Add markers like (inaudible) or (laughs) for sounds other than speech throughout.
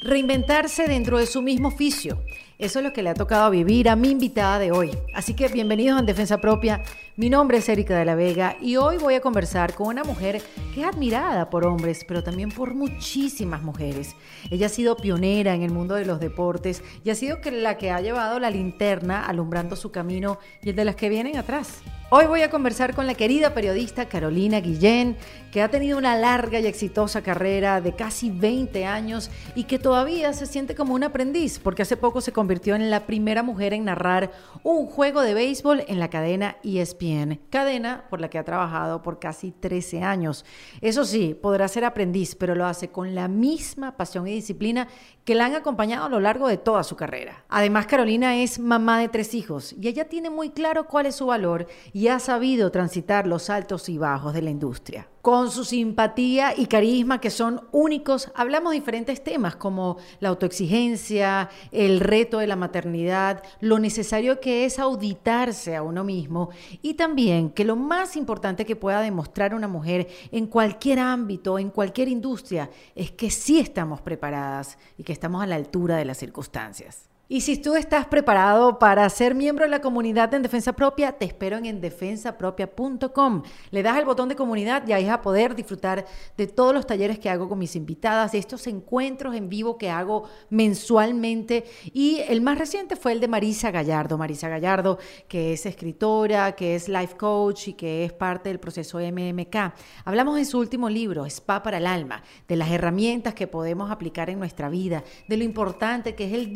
Reinventarse dentro de su mismo oficio. Eso es lo que le ha tocado vivir a mi invitada de hoy. Así que bienvenidos en Defensa Propia. Mi nombre es Erika de la Vega y hoy voy a conversar con una mujer que es admirada por hombres, pero también por muchísimas mujeres. Ella ha sido pionera en el mundo de los deportes y ha sido la que ha llevado la linterna alumbrando su camino y el de las que vienen atrás. Hoy voy a conversar con la querida periodista Carolina Guillén, que ha tenido una larga y exitosa carrera de casi 20 años y que todavía se siente como un aprendiz, porque hace poco se convirtió en la primera mujer en narrar un juego de béisbol en la cadena ESPN, cadena por la que ha trabajado por casi 13 años. Eso sí, podrá ser aprendiz, pero lo hace con la misma pasión y disciplina que la han acompañado a lo largo de toda su carrera. Además, Carolina es mamá de tres hijos y ella tiene muy claro cuál es su valor ha sabido transitar los altos y bajos de la industria. Con su simpatía y carisma que son únicos, hablamos diferentes temas como la autoexigencia, el reto de la maternidad, lo necesario que es auditarse a uno mismo y también que lo más importante que pueda demostrar una mujer en cualquier ámbito, en cualquier industria, es que sí estamos preparadas y que estamos a la altura de las circunstancias. Y si tú estás preparado para ser miembro de la comunidad en Defensa Propia, te espero en endefensapropia.com. Le das el botón de comunidad y ahí vas a poder disfrutar de todos los talleres que hago con mis invitadas, de estos encuentros en vivo que hago mensualmente. Y el más reciente fue el de Marisa Gallardo. Marisa Gallardo, que es escritora, que es life coach y que es parte del proceso MMK. Hablamos de su último libro, Spa para el Alma, de las herramientas que podemos aplicar en nuestra vida, de lo importante que es el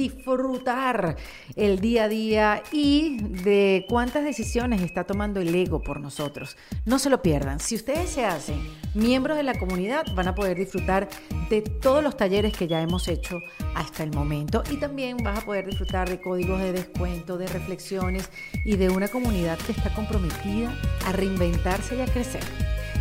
el día a día y de cuántas decisiones está tomando el ego por nosotros. No se lo pierdan. Si ustedes se hacen miembros de la comunidad, van a poder disfrutar de todos los talleres que ya hemos hecho hasta el momento y también vas a poder disfrutar de códigos de descuento, de reflexiones y de una comunidad que está comprometida a reinventarse y a crecer.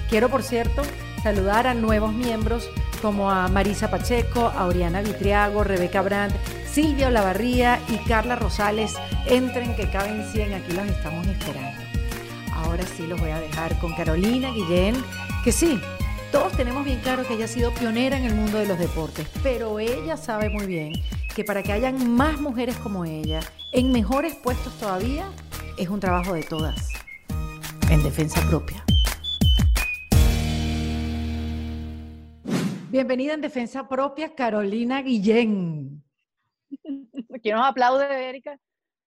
Quiero, por cierto, saludar a nuevos miembros como a Marisa Pacheco, a Oriana Vitriago, Rebeca Brandt, Silvia Olavarría y Carla Rosales. Entren que caben 100, aquí los estamos esperando. Ahora sí los voy a dejar con Carolina Guillén, que sí, todos tenemos bien claro que ella ha sido pionera en el mundo de los deportes, pero ella sabe muy bien que para que hayan más mujeres como ella, en mejores puestos todavía, es un trabajo de todas, en defensa propia. Bienvenida en Defensa Propia, Carolina Guillén. (laughs) ¿Quién nos aplaude, Erika?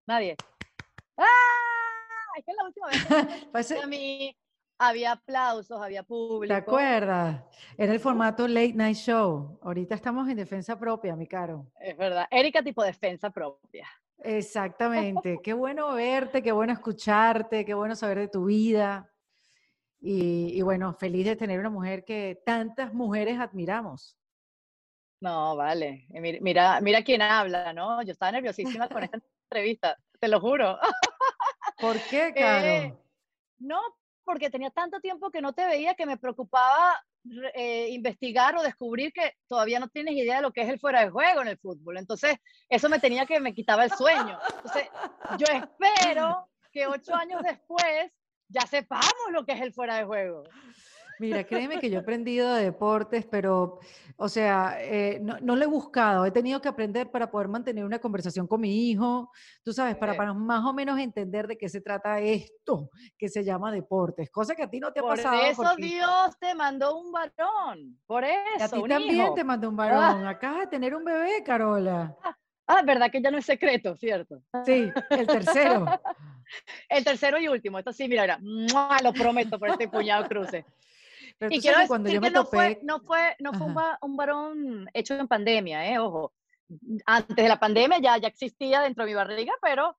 Nadie. ¡Ah! Es que la última vez (laughs) a mí había aplausos, había público. ¿Te acuerdas? Era el formato Late Night Show. Ahorita estamos en Defensa Propia, mi caro. Es verdad. Erika tipo Defensa Propia. Exactamente. (laughs) qué bueno verte, qué bueno escucharte, qué bueno saber de tu vida. Y, bueno, feliz de tener una mujer que tantas mujeres admiramos. No, vale. Mira, mira quién habla, ¿no? Yo estaba nerviosísima con esta (laughs) entrevista, te lo juro. ¿Por qué, (laughs) Caro? Eh, no, porque tenía tanto tiempo que no te veía que me preocupaba eh, investigar o descubrir que todavía no tienes idea de lo que es el fuera de juego en el fútbol. Entonces, eso me tenía que me quitaba el sueño. Entonces, yo espero que ocho años después ya sepamos lo que es el fuera de juego. Mira, créeme que yo he (laughs) aprendido de deportes, pero, o sea, eh, no, no, lo he buscado, he tenido que aprender para poder mantener una conversación con mi hijo, tú sabes, para, para más o menos entender de qué se trata esto que se llama deportes, cosa que a ti no te ha pasado. Por eso Dios te mandó un varón, por eso. a ti también te mandó un varón, acabas de tener un bebé, Carola. Ah, verdad que ya no es secreto, ¿cierto? Sí, el tercero. (laughs) (laughs) el tercero y último. Esto sí, mira, lo prometo por este puñado cruce. y quiero decir cuando yo me que no fue, no fue, no fue un, varón hecho en pandemia, ¿eh? Ojo. Antes de la pandemia ya, ya existía dentro de mi barriga, pero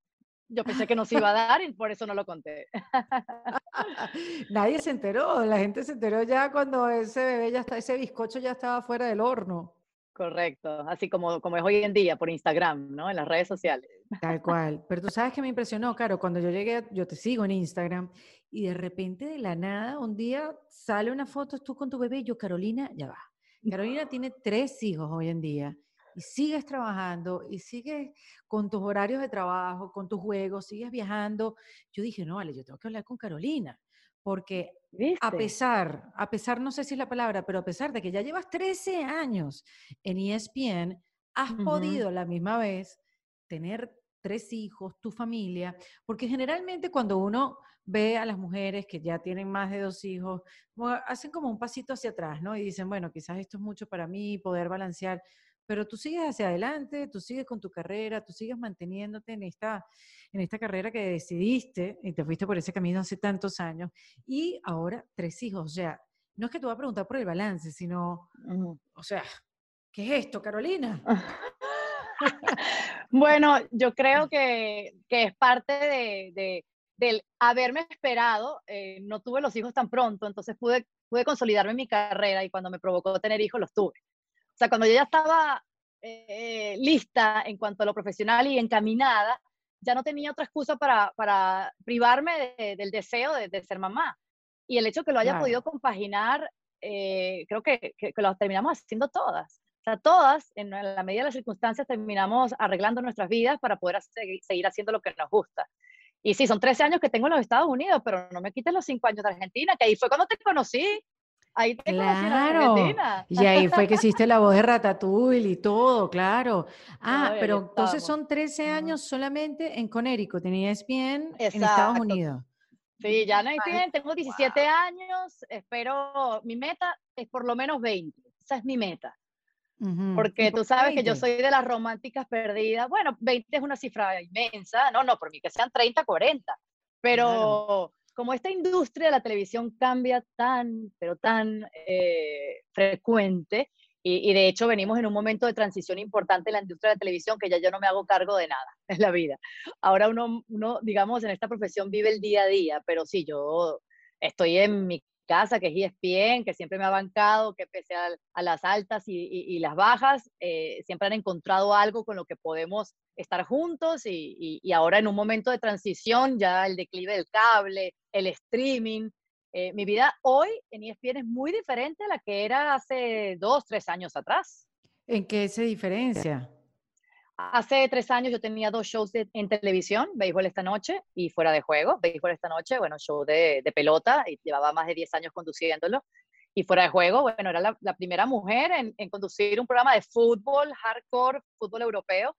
yo pensé que no se iba a dar y por eso no lo conté. (laughs) Nadie se enteró, la gente se enteró ya cuando ese bebé ya está, ese bizcocho ya estaba fuera del horno. Correcto, así como, como es hoy en día por Instagram, ¿no? En las redes sociales. Tal cual. Pero tú sabes que me impresionó, claro, cuando yo llegué, yo te sigo en Instagram y de repente de la nada, un día sale una foto tú con tu bebé y yo, Carolina, ya va. Carolina (laughs) tiene tres hijos hoy en día y sigues trabajando y sigues con tus horarios de trabajo, con tus juegos, sigues viajando. Yo dije, no, vale, yo tengo que hablar con Carolina porque a pesar, a pesar, no sé si es la palabra, pero a pesar de que ya llevas 13 años en ESPN, has podido a la misma vez tener tres hijos, tu familia, porque generalmente cuando uno ve a las mujeres que ya tienen más de dos hijos, hacen como un pasito hacia atrás, ¿no? Y dicen, bueno, quizás esto es mucho para mí, poder balancear, pero tú sigues hacia adelante, tú sigues con tu carrera, tú sigues manteniéndote en esta, en esta carrera que decidiste y te fuiste por ese camino hace tantos años, y ahora tres hijos, o sea, no es que te voy a preguntar por el balance, sino, o sea, ¿qué es esto, Carolina? (laughs) bueno, yo creo que, que es parte de, de, del haberme esperado. Eh, no tuve los hijos tan pronto, entonces pude, pude consolidarme en mi carrera y cuando me provocó tener hijos los tuve. O sea, cuando yo ya estaba eh, lista en cuanto a lo profesional y encaminada, ya no tenía otra excusa para, para privarme del deseo de, de, ser mamá. Y el hecho que lo haya podido compaginar, eh, creo que, que, que, lo terminamos haciendo todas todas, en la medida de las circunstancias, terminamos arreglando nuestras vidas para poder seguir haciendo lo que nos gusta. Y sí, son 13 años que tengo en los Estados Unidos, pero no me quiten los 5 años de Argentina, que ahí fue cuando te conocí. Ahí te Argentina. Y ahí fue que hiciste la voz de Ratatouille y todo, claro. (laughs) Ah, pero entonces son 13 años solamente en Connecticut, tenías bien en Estados Unidos. Sí, ya no hay bien, tengo 17 años, espero, mi meta es por lo menos 20, esa es mi meta. Porque tú sabes que yo soy de las románticas perdidas. Bueno, 20 es una cifra inmensa. No, no, por mí que sean 30, 40. Pero como esta industria de la televisión cambia tan, pero tan eh, frecuente, y, de hecho venimos en un momento de transición importante en la industria de la televisión que ya yo no me hago cargo de nada (laughs) en la vida. Ahora uno, uno, digamos, en esta profesión vive el día a día, pero sí, yo estoy en mi casa, que es ESPN, que siempre me ha bancado, que pese a, las altas y, las bajas, eh, siempre han encontrado algo con lo que podemos estar juntos y, ahora en un momento de transición, ya el declive del cable, el streaming, eh, mi vida hoy en ESPN es muy diferente a la que era hace dos, tres años atrás. ¿En qué se diferencia? Hace tres años yo tenía dos shows en televisión, Béisbol esta noche y Fuera de Juego. Béisbol esta noche, bueno, show de, pelota y llevaba más de 10 años conduciéndolo. Y Fuera de Juego, bueno, era la, primera mujer en, conducir un programa de fútbol, hardcore, fútbol europeo.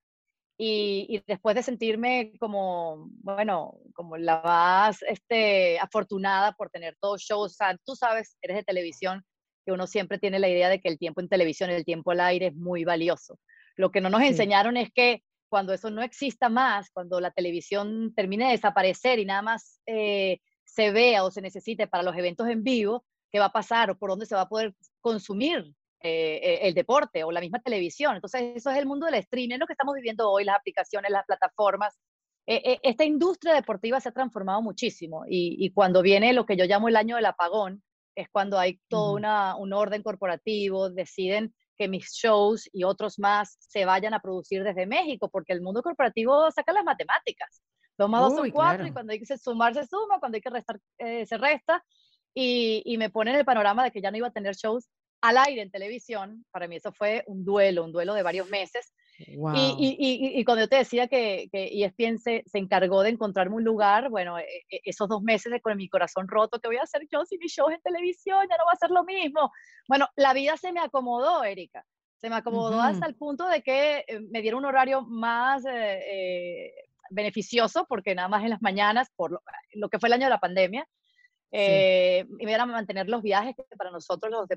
Y, después de sentirme como, bueno, como la más este, afortunada por tener todos shows, tú sabes, eres de televisión, que uno siempre tiene la idea de que el tiempo en televisión, el tiempo al aire es muy valioso. Lo que no nos enseñaron es que cuando eso no exista más, cuando la televisión termine de desaparecer y nada más eh, se vea o se necesite para los eventos en vivo, ¿qué va a pasar o por dónde se va a poder consumir eh, eh, el deporte o la misma televisión? Entonces, eso es el mundo del streaming, lo que estamos viviendo hoy, las aplicaciones, las plataformas. esta industria deportiva se ha transformado muchísimo y, cuando viene lo que yo llamo el año del apagón, es cuando hay todo un orden corporativo, deciden que mis shows y otros más se vayan a producir desde México, porque el mundo corporativo saca las matemáticas. Toma dos son cuatro y cuando hay que sumar se suma, cuando hay que restar eh, se resta. Y, y me pone en el panorama de que ya no iba a tener shows al aire en televisión. Para mí eso fue un duelo, un duelo de varios meses. Y, y, y, cuando yo te decía que, que ESPN se, se, encargó de encontrarme un lugar, bueno, e, e, esos dos meses de con mi corazón roto, que voy a hacer yo si mi show es en televisión? Ya no va a ser lo mismo. Bueno, la vida se me acomodó, Erika. Se me acomodó hasta el punto de que eh, me dieron un horario más eh, eh, beneficioso, porque nada más en las mañanas, por lo, lo, que fue el año de la pandemia, eh, y me iban a mantener los viajes, que para nosotros los,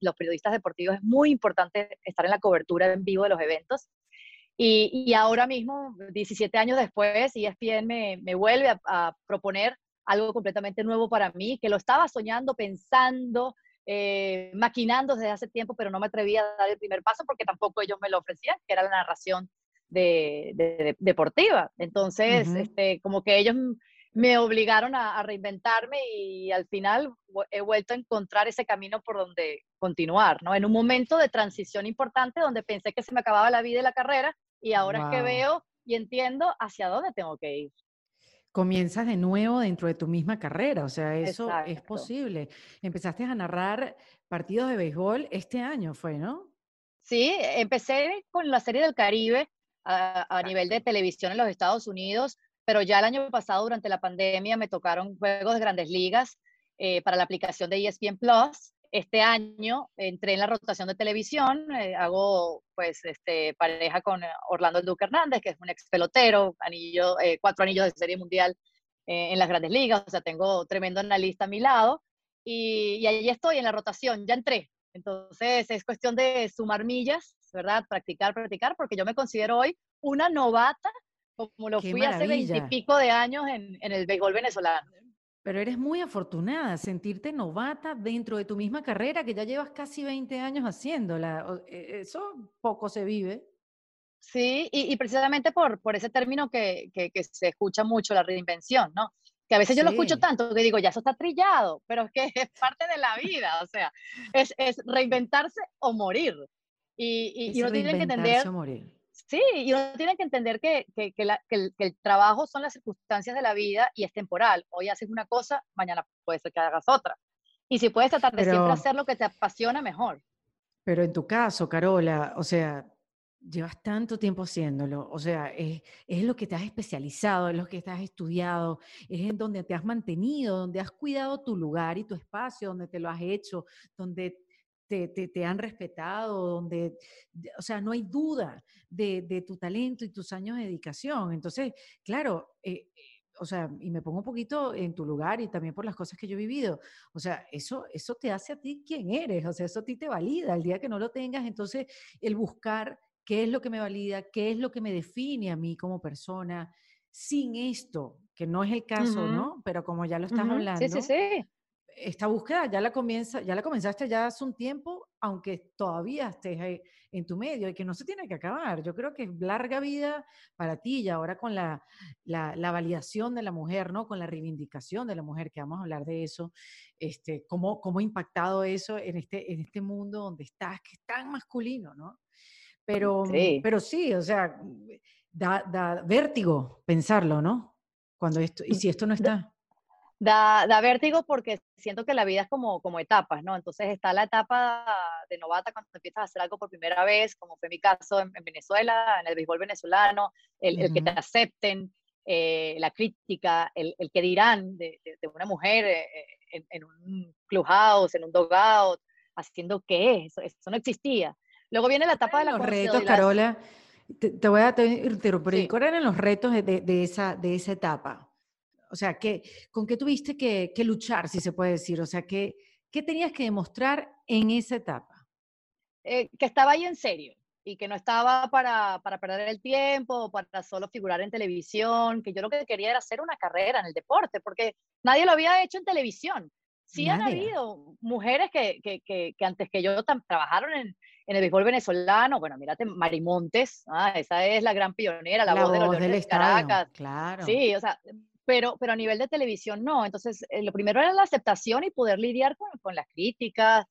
los, periodistas deportivos es muy importante estar en la cobertura en vivo de los eventos. Y, y ahora mismo, 17 años después, ESPN me, me vuelve a, proponer algo completamente nuevo para mí, que lo estaba soñando, pensando, eh, maquinando desde hace tiempo, pero no me atrevía a dar el primer paso porque tampoco ellos me lo ofrecían, que era la narración de, de, deportiva. Entonces, este, como que ellos me obligaron a, reinventarme y al final he vuelto a encontrar ese camino por donde continuar, ¿no? En un momento de transición importante donde pensé que se me acababa la vida y la carrera y ahora es que veo y entiendo hacia dónde tengo que ir. Comienzas de nuevo dentro de tu misma carrera, o sea, eso es posible. Empezaste a narrar partidos de béisbol este año, fue, ¿no? Sí, empecé con la Serie del Caribe a, a nivel de televisión en los Estados Unidos pero ya el año pasado, durante la pandemia, me tocaron juegos de grandes ligas eh, para la aplicación de ESPN Plus. Este año entré en la rotación de televisión, eh, hago pues este, pareja con Orlando El Duque Hernández, que es un ex pelotero, anillo, eh, cuatro anillos de serie mundial en las grandes ligas, o sea, tengo tremendo analista a mi lado, y, y ahí estoy en la rotación, ya entré. Entonces es cuestión de sumar millas, ¿verdad? Practicar, practicar, porque yo me considero hoy una novata, como lo fui hace veintipico de años en, en el béisbol venezolano. Pero eres muy afortunada, sentirte novata dentro de tu misma carrera que ya llevas casi 20 años haciéndola. E, eso poco se vive. Sí, y, precisamente por, por ese término que, que, se escucha mucho, la reinvención, ¿no? Que a veces yo lo escucho tanto que digo, ya eso está trillado, pero es que (laughs) es parte de la vida, o sea, es, es reinventarse o morir. Y, y, y uno tiene que entender... O morir. Sí, y uno tiene que entender que, que, que, el, trabajo son las circunstancias de la vida y es temporal. Hoy haces una cosa, mañana puede ser que hagas otra. Y si puedes tratar de siempre hacer lo que te apasiona, mejor. Pero en tu caso, Carola, o sea, llevas tanto tiempo haciéndolo, o sea, es, es lo que te has especializado, es lo que te has estudiado, es en donde te has mantenido, donde has cuidado tu lugar y tu espacio, donde te lo has hecho, donde te, han respetado, donde, o sea, no hay duda de, tu talento y tus años de dedicación. Entonces, claro, eh, o sea, y me pongo un poquito en tu lugar y también por las cosas que yo he vivido. O sea, eso, eso te hace a ti quien eres, o sea, eso a ti te valida. El día que no lo tengas, entonces el buscar qué es lo que me valida, qué es lo que me define a mí como persona, sin esto, que no es el caso, ¿no? Pero como ya lo estás hablando. Sí, sí, sí esta búsqueda ya la, comienza, ya la comenzaste ya hace un tiempo, aunque todavía estés en tu medio y que no se tiene que acabar. Yo creo que es larga vida para ti y ahora con la, la, validación de la mujer, ¿no? Con la reivindicación de la mujer, que vamos a hablar de eso, este, cómo, cómo ha impactado eso en este, en este mundo donde estás, que es tan masculino, ¿no? Pero sí, pero sí o sea, da, da vértigo pensarlo, ¿no? Cuando esto, y si esto no está da, da vértigo porque siento que la vida es como, como etapas, ¿no? Entonces está la etapa de novata cuando empiezas a hacer algo por primera vez, como fue mi caso en, Venezuela, en el béisbol venezolano, el, el que te acepten, eh, la crítica, el, el, que dirán de, de, una mujer eh, en, en, un clubhouse, en un dogout, haciendo qué, eso, eso no existía. Luego viene la etapa de la Los retos, Carola, te, voy a interrumpir. ¿Cuáles eran los retos de, de, esa, de esa etapa? O sea, ¿qué, ¿con qué tuviste que, luchar, si se puede decir? O sea, ¿qué, qué tenías que demostrar en esa etapa? Eh, que estaba ahí en serio y que no estaba para, para, perder el tiempo, para solo figurar en televisión, que yo lo que quería era hacer una carrera en el deporte, porque nadie lo había hecho en televisión. Sí han habido mujeres que, que, que, antes que yo trabajaron en, en, el béisbol venezolano, bueno, mírate, Marimontes, ah, esa es la gran pionera, la, voz, de los del Caracas. Claro. Sí, o sea, pero, pero a nivel de televisión no. Entonces, eh, lo primero era la aceptación y poder lidiar con, con las críticas,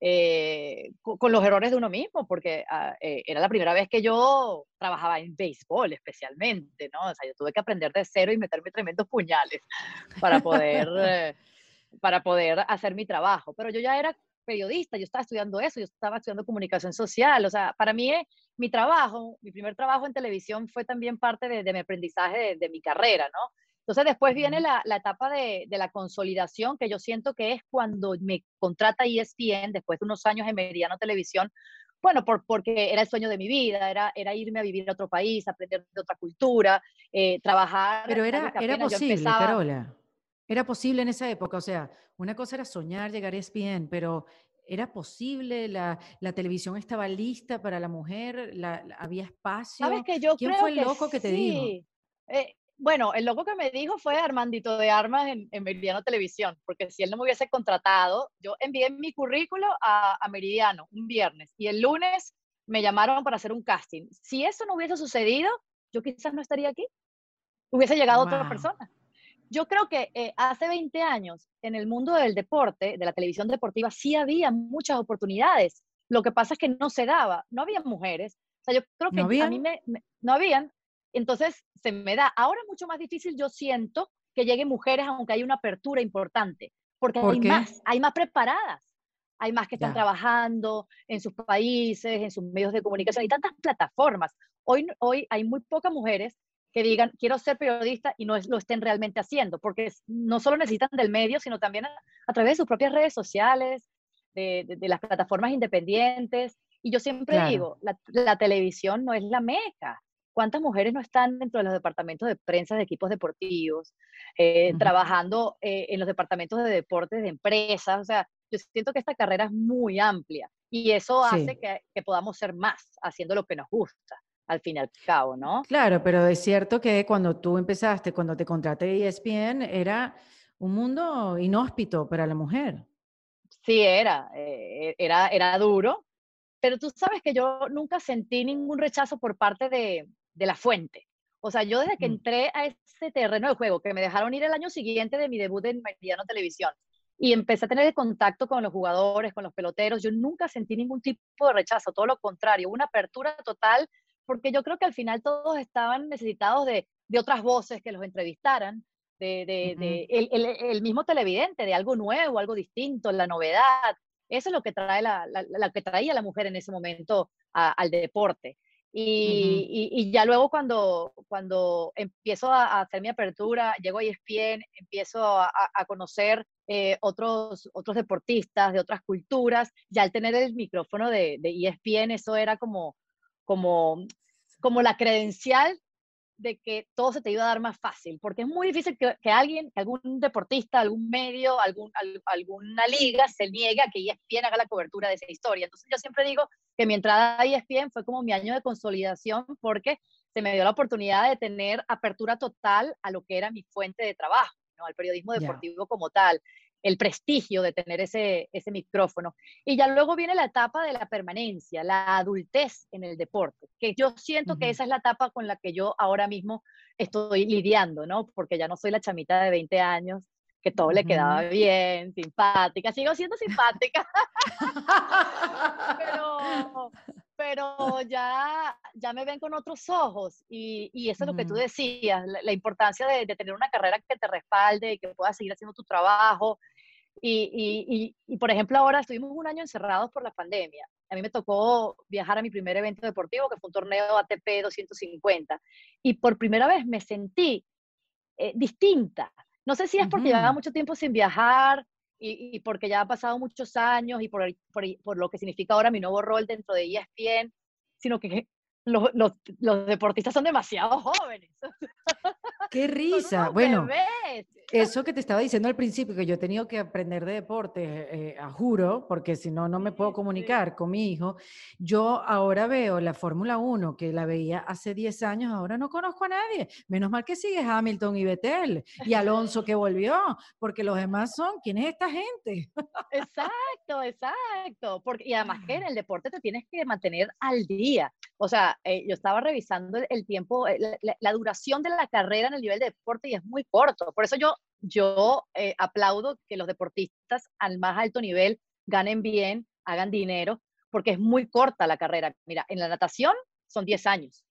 eh, con, los errores de uno mismo, porque ah, eh, era la primera vez que yo trabajaba en béisbol especialmente, ¿no? O sea, yo tuve que aprender de cero y meterme tremendos puñales (laughs) para poder, para poder hacer mi trabajo. Pero yo ya era periodista, yo estaba estudiando eso, yo estaba estudiando comunicación social, o sea, para mí mi trabajo, mi primer trabajo en televisión fue también parte de, de mi aprendizaje de, de mi carrera, ¿no? Entonces después viene la, etapa de, la consolidación, que yo siento que es cuando me contrata ESPN, después de unos años en Meridiano Televisión, bueno, por, porque era el sueño de mi vida, era, era irme a vivir a otro país, aprender de otra cultura, eh, trabajar. Pero era, era posible, Carola. Era posible en esa época, o sea, una cosa era soñar llegar a ESPN, pero ¿Era posible? La, la, televisión estaba lista para la mujer? La, ¿Había espacio? ¿Sabes que yo ¿Quién fue el loco que, te dijo? Eh, bueno, el loco que me dijo fue Armandito de Armas en, Meridiano Televisión, porque si él no me hubiese contratado, yo envié mi currículo a, Meridiano un viernes y el lunes me llamaron para hacer un casting. Si eso no hubiese sucedido, yo quizás no estaría aquí. Hubiese llegado otra persona. Yo creo que eh, hace 20 años en el mundo del deporte, de la televisión deportiva, sí había muchas oportunidades. Lo que pasa es que no se daba, no había mujeres. O sea, yo creo que a mí me, no habían, entonces, se me da. Ahora es mucho más difícil, yo siento, que lleguen mujeres, aunque hay una apertura importante, porque hay más, hay más preparadas, hay más que están trabajando en sus países, en sus medios de comunicación, hay tantas plataformas. Hoy, hoy hay muy pocas mujeres que digan, quiero ser periodista y no lo estén realmente haciendo, porque no solo necesitan del medio, sino también a, través de sus propias redes sociales, de, las plataformas independientes. Y yo siempre digo, la, televisión no es la meca. ¿Cuántas mujeres no están dentro de los departamentos de prensa de equipos deportivos, eh, trabajando eh, en los departamentos de deportes de empresas? O sea, yo siento que esta carrera es muy amplia y eso hace que, que podamos ser más haciendo lo que nos gusta al fin y al cabo, ¿no? Claro, pero es cierto que cuando tú empezaste, cuando te contraté ESPN, era un mundo inhóspito para la mujer. Sí, era, eh, era, era duro, pero tú sabes que yo nunca sentí ningún rechazo por parte de, de la fuente. O sea, yo desde que entré a ese terreno de juego, que me dejaron ir el año siguiente de mi debut en Meridiano Televisión, y empecé a tener contacto con los jugadores, con los peloteros, yo nunca sentí ningún tipo de rechazo, todo lo contrario, una apertura total porque yo creo que al final todos estaban necesitados de, de otras voces que los entrevistaran, de, de, el, el, el, mismo televidente, de algo nuevo, algo distinto, la novedad. Eso es lo que, trae la, la, que traía la mujer en ese momento al deporte. Y, y, ya luego cuando, cuando empiezo a, hacer mi apertura, llego a ESPN, empiezo a, conocer eh, otros, otros deportistas de otras culturas, ya al tener el micrófono de, de ESPN, eso era como, como, como la credencial de que todo se te iba a dar más fácil, porque es muy difícil que, que alguien, que algún deportista, algún medio, algún, alguna liga se niegue a que ESPN haga la cobertura de esa historia. Entonces yo siempre digo que mi entrada a ESPN fue como mi año de consolidación porque se me dio la oportunidad de tener apertura total a lo que era mi fuente de trabajo, ¿no? al periodismo deportivo como tal el prestigio de tener ese, ese micrófono. Y ya luego viene la etapa de la permanencia, la adultez en el deporte, que yo siento que esa es la etapa con la que yo ahora mismo estoy lidiando, ¿no? Porque ya no soy la chamita de 20 años, que todo le quedaba bien, simpática, sigo siendo simpática, pero, pero ya, ya me ven con otros ojos y, y eso es lo que tú decías, la, importancia de, de, tener una carrera que te respalde y que puedas seguir haciendo tu trabajo y, y, y, por ejemplo, ahora estuvimos un año encerrados por la pandemia. A mí me tocó viajar a mi primer evento deportivo, que fue un torneo ATP 250. Y por primera vez me sentí eh, distinta. No sé si es porque llevaba mucho tiempo sin viajar y, y, porque ya ha pasado muchos años y por, por, por, lo que significa ahora mi nuevo rol dentro de ESPN, sino que los, los, los deportistas son demasiado jóvenes. (laughs) ¡Qué (laughs) risa! Bueno, eso que te estaba diciendo al principio, que yo he tenido que aprender de deporte, eh, a juro, porque si no, no me puedo comunicar con mi hijo. Yo ahora veo la Fórmula 1, que la veía hace 10 años, ahora no conozco a nadie. Menos mal que sigue Hamilton y Vettel y Alonso que volvió, porque los demás son, ¿quién es esta gente? Exacto, exacto. Porque, y además que en el deporte te tienes que mantener al día. O sea, eh, yo estaba revisando el, tiempo, eh, la, duración de la carrera en el nivel de deporte y es muy corto. Por eso yo, yo eh, aplaudo que los deportistas al más alto nivel ganen bien, hagan dinero, porque es muy corta la carrera. Mira, en la natación son 10 años.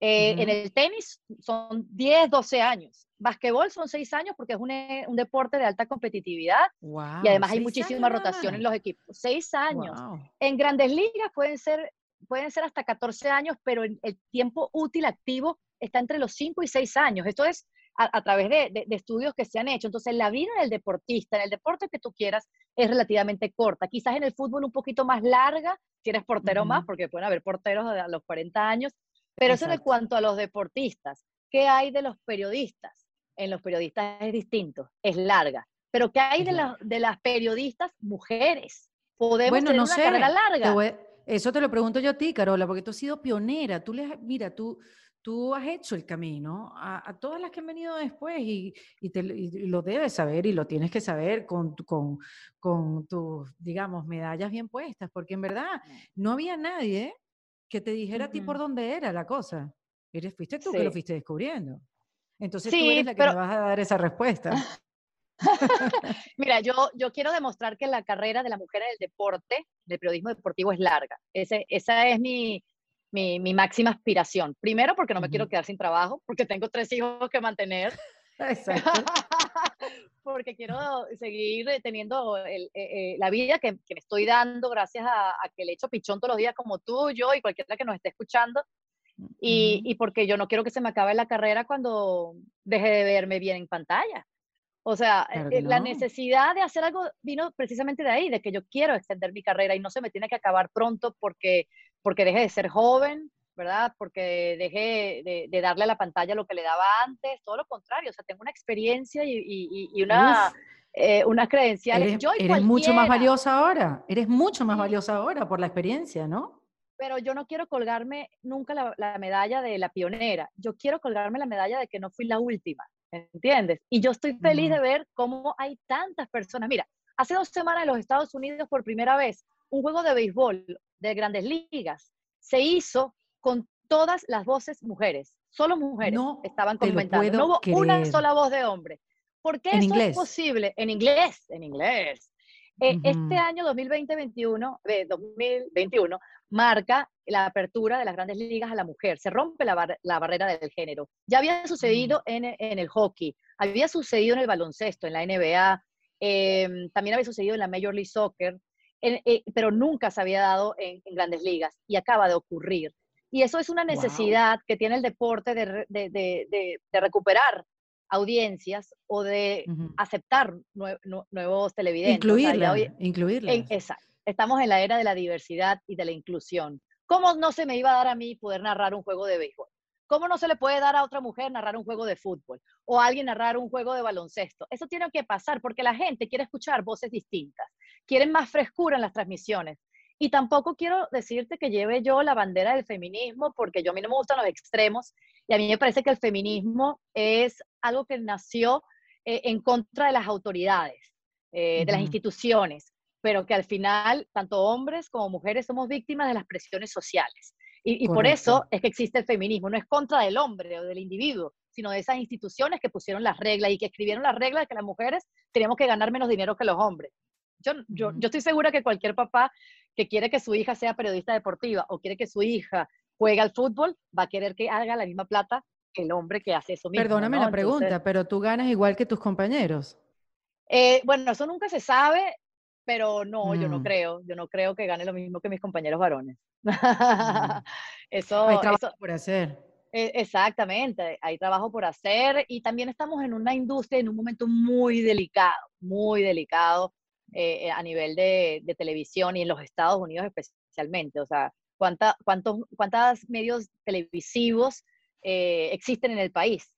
En el tenis son 10, 12 años. Basquetbol son 6 años porque es un, un, deporte de alta competitividad y además hay muchísima rotación en los equipos. 6 años. En grandes ligas pueden ser pueden ser hasta 14 años, pero el, tiempo útil activo está entre los 5 y 6 años. Esto es a, través de, estudios que se han hecho. Entonces, la vida del deportista, en el deporte que tú quieras, es relativamente corta. Quizás en el fútbol un poquito más larga, si eres portero más, porque pueden haber porteros a los 40 años, pero eso en cuanto a los deportistas. ¿Qué hay de los periodistas? En los periodistas es distinto, es larga. Pero ¿qué hay de, de las periodistas mujeres? Podemos tener una carrera larga. Eso te lo pregunto yo a ti, Carola, porque tú has sido pionera. Tú les, mira, tú, tú has hecho el camino a, todas las que han venido después y, y, te, lo debes saber y lo tienes que saber con, con, con tus, digamos, medallas bien puestas, porque en verdad no había nadie que te dijera a ti por dónde era la cosa. Eres, fuiste tú que lo fuiste descubriendo. Entonces tú eres la que me vas a dar esa respuesta. (laughs) Mira, yo, yo quiero demostrar que la carrera de la mujer en el deporte, del periodismo deportivo, es larga. Ese, esa es mi, mi, mi, máxima aspiración. Primero, porque no me quiero quedar sin trabajo, porque tengo tres hijos que mantener. (laughs) Exacto. (laughs) porque quiero seguir teniendo el, eh, eh, la vida que, que, me estoy dando gracias a, a, que le echo pichón todos los días como tú, yo y cualquiera que nos esté escuchando. Y, y porque yo no quiero que se me acabe la carrera cuando deje de verme bien en pantalla. O sea, eh, la necesidad de hacer algo vino precisamente de ahí, de que yo quiero extender mi carrera y no se me tiene que acabar pronto porque, porque deje de ser joven, ¿verdad? Porque dejé de, darle a la pantalla lo que le daba antes, todo lo contrario, o sea, tengo una experiencia y, una, eh, unas credenciales. Eres, eres mucho más valiosa ahora, eres mucho más valiosa ahora por la experiencia, ¿no? Pero yo no quiero colgarme nunca la, la medalla de la pionera, yo quiero colgarme la medalla de que no fui la última. ¿entiendes? Y yo estoy feliz de ver cómo hay tantas personas. Mira, hace dos semanas en los Estados Unidos por primera vez un juego de béisbol de grandes ligas se hizo con todas las voces mujeres, solo mujeres estaban comentando, no hubo una sola voz de hombre. ¿Por qué eso es posible? En inglés, en inglés. Eh, este año 2020-21, 2021, marca la apertura de las grandes ligas a la mujer, se rompe la, barrera del género. Ya había sucedido en, el hockey, había sucedido en el baloncesto, en la NBA, em, también había sucedido en la Major League Soccer, eh, pero nunca se había dado en, grandes ligas y acaba de ocurrir. Y eso es una necesidad que tiene el deporte de, recuperar audiencias o de aceptar nuevos televidentes. Incluirla, incluirla. exacto. Estamos en la era de la diversidad y de la inclusión. ¿Cómo no se me iba a dar a mí poder narrar un juego de béisbol? ¿Cómo no se le puede dar a otra mujer narrar un juego de fútbol o a alguien narrar un juego de baloncesto? Eso tiene que pasar porque la gente quiere escuchar voces distintas, quieren más frescura en las transmisiones. Y tampoco quiero decirte que lleve yo la bandera del feminismo porque yo a mí no me gustan los extremos y a mí me parece que el feminismo es algo que nació eh, en contra de las autoridades, eh, de las instituciones pero que al final tanto hombres como mujeres somos víctimas de las presiones sociales. Y, por eso es que existe el feminismo, no es contra del hombre o del individuo, sino de esas instituciones que pusieron las reglas y que escribieron las reglas de que las mujeres teníamos que ganar menos dinero que los hombres. Yo, yo, yo estoy segura que cualquier papá que quiere que su hija sea periodista deportiva o quiere que su hija juegue al fútbol, va a querer que haga la misma plata que el hombre que hace eso mismo. Perdóname la pregunta, pero tú ganas igual que tus compañeros. Eh, bueno, eso nunca se sabe pero no, yo no mm. creo, yo no creo que gane lo mismo que mis compañeros varones. Mm. (laughs) eso, hay trabajo por hacer. E, exactamente, hay trabajo por hacer y también estamos en una industria en un momento muy delicado, muy delicado eh, eh, a nivel de, televisión y en los Estados Unidos especialmente. O sea, ¿cuánta, cuántos, ¿cuántos medios televisivos eh, existen en el país?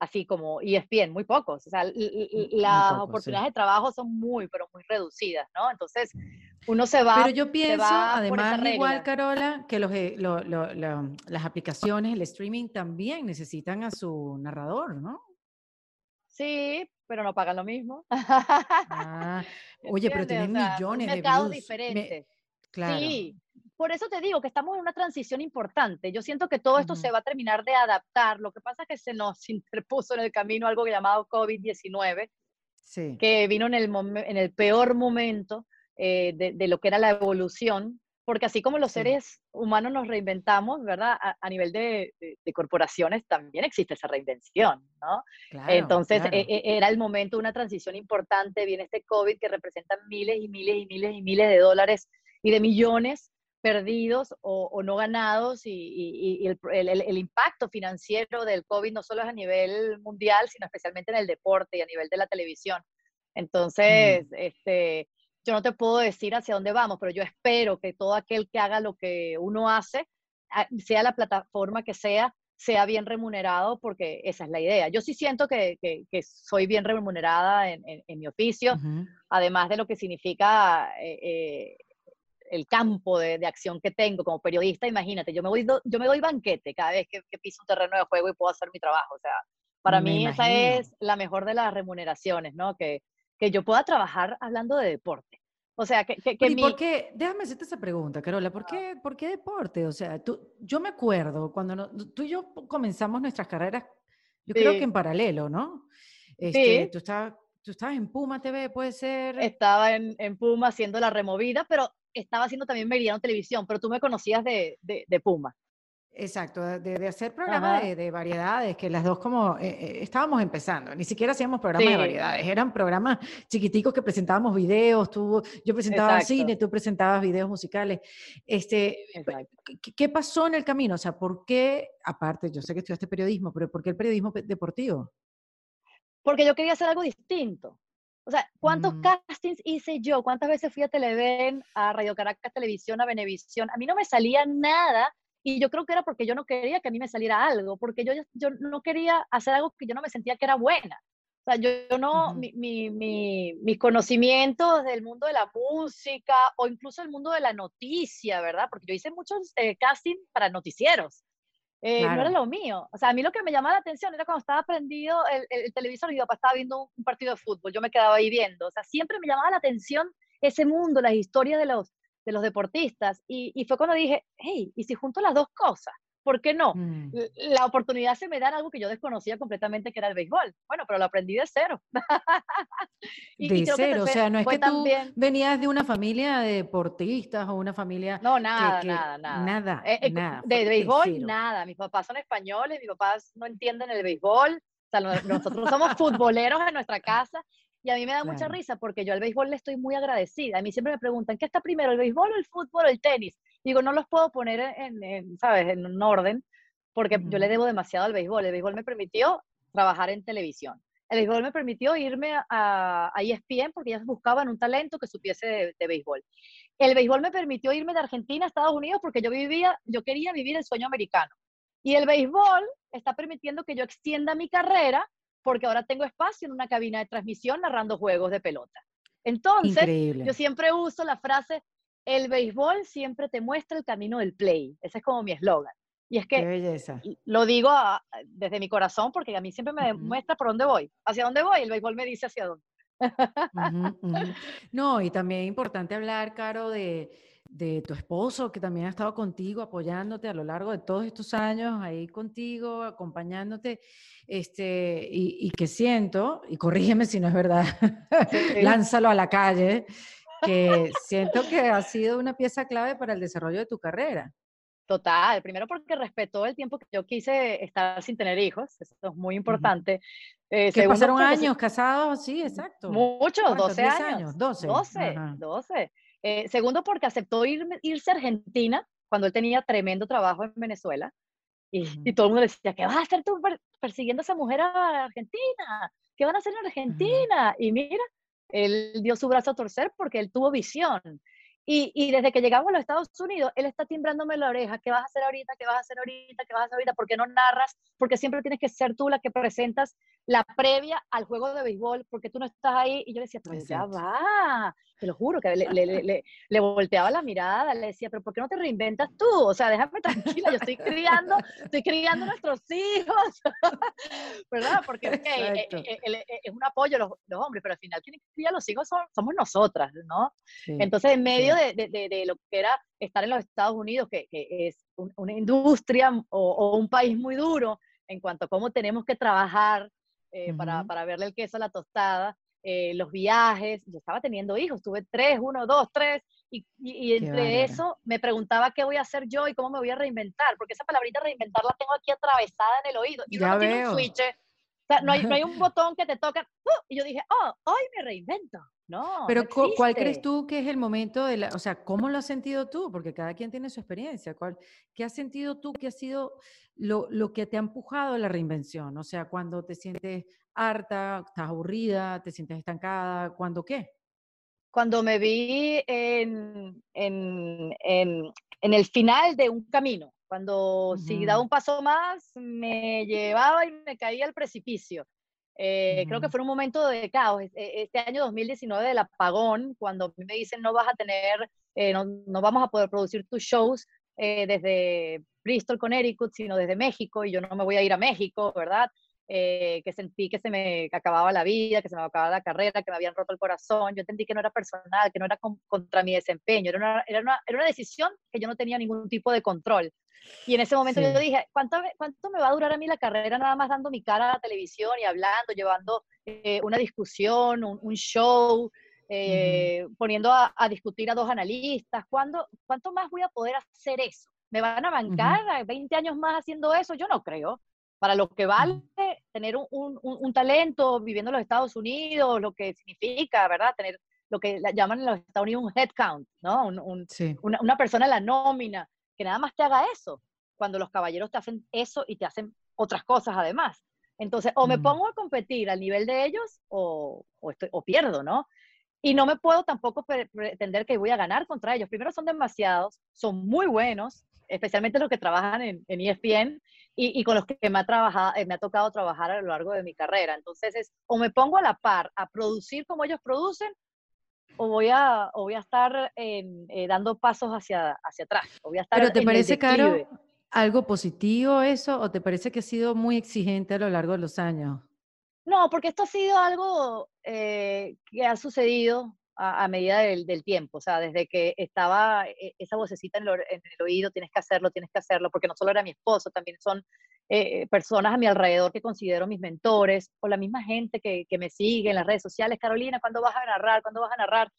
así como ESPN, muy pocos. O sea, las oportunidades de trabajo son muy, pero muy reducidas, ¿no? Entonces, uno se va. Pero yo pienso, además, igual, Carola, que los, eh, las aplicaciones, el streaming también necesitan a su narrador, ¿no? Sí, pero no pagan lo mismo. Ah, (laughs) oye, pero tienen millones de views. diferentes. claro. Sí, por eso te digo que estamos en una transición importante. Yo siento que todo esto se va a terminar de adaptar. Lo que pasa es que se nos (laughs) interpuso en el camino algo llamado COVID-19, que vino en el, en el peor momento eh, de, lo que era la evolución, porque así como los seres humanos nos reinventamos, ¿verdad? A, nivel de, corporaciones también existe esa reinvención, ¿no? Entonces e, e, era el momento de una transición importante. Viene este COVID que representa miles y miles y miles y miles de dólares y de millones perdidos o, no ganados y, el, impacto financiero del COVID no solo es a nivel mundial, sino especialmente en el deporte y a nivel de la televisión. Entonces, este, yo no te puedo decir hacia dónde vamos, pero yo espero que todo aquel que haga lo que uno hace, ah, sea la plataforma que sea, sea bien remunerado, porque esa es la idea. Yo sí siento que, soy bien remunerada en, mi oficio, además de lo que significa eh, eh, el campo de, acción que tengo como periodista, imagínate, yo me, voy, yo me doy banquete cada vez que, piso un terreno de juego y puedo hacer mi trabajo. O sea, para mí esa es la mejor de las remuneraciones, ¿no? Que, que yo pueda trabajar hablando de deporte. O sea, que, que, ¿Y por qué? Déjame hacerte esa pregunta, Carola. ¿Por qué, ¿por qué deporte? O sea, tú, yo me acuerdo cuando tú y yo comenzamos nuestras carreras, yo creo que en paralelo, ¿no? Este, sí. Tú estabas tú estabas en Puma TV, puede ser. Estaba en, en, Puma haciendo la removida, pero estaba haciendo también Meridiano Televisión, pero tú me conocías de, de, Puma. Exacto, de, hacer programas de, variedades, que las dos como eh, eh, estábamos empezando, ni siquiera hacíamos programas de variedades, eran programas chiquiticos que presentábamos videos, tú, yo presentaba cine, tú presentabas videos musicales. Este, ¿qué, ¿Qué pasó en el camino? O sea, ¿por qué, aparte, yo sé que estudiaste periodismo, pero ¿por qué el periodismo deportivo? porque yo quería hacer algo distinto. O sea, ¿cuántos mm. castings hice yo? ¿Cuántas veces fui a Televen, a Radio Caracas Televisión, a Venevisión? A mí no me salía nada y yo creo que era porque yo no quería que a mí me saliera algo, porque yo, yo no quería hacer algo que yo no me sentía que era buena. O sea, yo, no, mi, mi, mis conocimientos del mundo de la música o incluso el mundo de la noticia, ¿verdad? Porque yo hice muchos eh, castings para noticieros. Eh, no era lo mío. O sea, a mí lo que me llamaba la atención era cuando estaba prendido el, el, televisor y mi papá estaba viendo un, partido de fútbol, yo me quedaba ahí viendo. O sea, siempre me llamaba la atención ese mundo, las historias de los, de los deportistas. Y, y fue cuando dije, hey, ¿y si junto las dos cosas? ¿Por qué no? Mm. La oportunidad se me da en algo que yo desconocía completamente, que era el béisbol. Bueno, pero lo aprendí de cero. (laughs) de cero, o sea, no es que tú venías de una familia de deportistas o una familia... No, nada, nada, nada. Nada, eh, eh, nada. De, béisbol, nada. Mis papás son españoles, mis papás no entienden el béisbol. O sea, nosotros somos (laughs) futboleros en nuestra casa y a mí me da mucha risa porque yo al béisbol le estoy muy agradecida. A mí siempre me preguntan, ¿qué está primero, el béisbol o el fútbol o el tenis? Digo, no los puedo poner en, ¿sabes?, en un orden porque yo le debo demasiado al béisbol. El béisbol me permitió trabajar en televisión. El béisbol me permitió irme a, a ESPN porque ellas buscaban un talento que supiese de, de, béisbol. El béisbol me permitió irme de Argentina a Estados Unidos porque yo vivía, yo quería vivir el sueño americano. Y el béisbol está permitiendo que yo extienda mi carrera porque ahora tengo espacio en una cabina de transmisión narrando juegos de pelota. Entonces, yo siempre uso la frase, el béisbol siempre te muestra el camino del play. Ese es como mi eslogan. Y es que lo digo desde mi corazón porque a mí siempre me muestra por dónde voy. Hacia dónde voy, el béisbol me dice hacia dónde. No, y también es importante hablar, Caro, de, de tu esposo, que también ha estado contigo, apoyándote a lo largo de todos estos años, ahí contigo, acompañándote, este, y, que siento, y corrígeme si no es verdad, (laughs) lánzalo a la calle, que siento que ha sido una pieza clave para el desarrollo de tu carrera. Total, primero porque respetó el tiempo que yo quise estar sin tener hijos, eso es muy importante. Eh, que pasaron años casados, sí, exacto. Muchos, 12 años. 12. 12, 12. Eh, segundo, porque aceptó irse a Argentina cuando él tenía tremendo trabajo en Venezuela. Y, todo el mundo decía, ¿qué vas a hacer tú persiguiendo a esa mujer a Argentina? ¿Qué van a hacer en Argentina? Y mira, él dio su brazo a torcer porque él tuvo visión. Y, y, desde que llegamos a los Estados Unidos, él está timbrándome la oreja, ¿qué vas a hacer ahorita? ¿Qué vas a hacer ahorita? ¿Qué vas a hacer ahorita? ¿Por qué no narras? Porque siempre tienes que ser tú la que presentas la previa al juego de béisbol, porque tú no estás ahí. Y yo decía, pues ya va, te lo juro, que le, le, (laughs) le, volteaba la mirada, le decía, pero ¿por qué no te reinventas tú? O sea, déjame tranquila, yo estoy criando, estoy criando a nuestros hijos, (laughs) ¿verdad? Porque es, eh, eh, eh, es un apoyo los, los, hombres, pero al final quienes crían los hijos somos nosotras, ¿no? Entonces, en medio de, de, de, lo que era estar en los Estados Unidos, que, que es una industria o, o, un país muy duro en cuanto a cómo tenemos que trabajar para, para verle el queso a la tostada, eh, los viajes, yo estaba teniendo hijos, tuve tres, uno, dos, tres, y, y, entre eso me preguntaba qué voy a hacer yo y cómo me voy a reinventar, porque esa palabrita reinventar la tengo aquí atravesada en el oído, y no tiene un switch, o sea, no hay, no hay un (laughs) botón que te toca, ¡uh! y yo dije, oh, hoy me reinvento. No, Pero ¿cuál crees tú que es el momento de la, o sea, cómo lo has sentido tú? Porque cada quien tiene su experiencia. ¿Cuál, ¿Qué has sentido tú que ha sido lo, lo, que te ha empujado a la reinvención? O sea, cuando te sientes harta, estás aburrida, te sientes estancada, ¿cuándo qué? Cuando me vi en, en, en, en el final de un camino, cuando si daba un paso más me llevaba y me caía al precipicio. Eh, creo que fue un momento de caos. E, este año 2019 del apagón, cuando me dicen no vas a tener, eh, no, no, vamos a poder producir tus shows eh, desde Bristol, Connecticut, sino desde México, y yo no me voy a ir a México, ¿verdad? Que sentí que se me acababa la vida, que se me acababa la carrera, que me habían roto el corazón. Yo entendí que no era personal, que no era contra mi desempeño, era una, era, una, era una decisión que yo no tenía ningún tipo de control. Y en ese momento yo dije, ¿cuánto, ¿cuánto me va a durar a mí la carrera nada más dando mi cara a la televisión y hablando, llevando eh, una discusión, un, show, eh, poniendo a, discutir a dos analistas? ¿Cuándo, ¿Cuánto más voy a poder hacer eso? ¿Me van a bancar 20 años más haciendo eso? Yo no creo. Para lo que vale tener un, un, un, talento viviendo en los Estados Unidos, lo que significa, ¿verdad? Tener lo que llaman en los Estados Unidos un headcount, ¿no? una, una persona en la nómina que nada más te haga eso, cuando los caballeros te hacen eso y te hacen otras cosas además. Entonces, o me pongo a competir al nivel de ellos o, o, estoy, o pierdo, ¿no? Y no me puedo tampoco pretender que voy a ganar contra ellos. Primero son demasiados, son muy buenos, especialmente los que trabajan en, en ESPN y, y, con los que me ha, trabajado, eh, me ha tocado trabajar a lo largo de mi carrera. Entonces, es, o me pongo a la par a producir como ellos producen, o voy a, o voy a estar eh, dando pasos hacia, hacia atrás. O voy a estar ¿Pero te parece, Caro, algo positivo eso o te parece que ha sido muy exigente a lo largo de los años? No, porque esto ha sido algo eh, que ha sucedido a, medida del, tiempo, o sea, desde que estaba eh, esa vocecita en, el oído, tienes que hacerlo, tienes que hacerlo, porque no solo era mi esposo, también son eh, personas a mi alrededor que considero mis mentores, o la misma gente que, que me sigue en las redes sociales, Carolina, ¿cuándo vas a narrar? ¿Cuándo vas a narrar?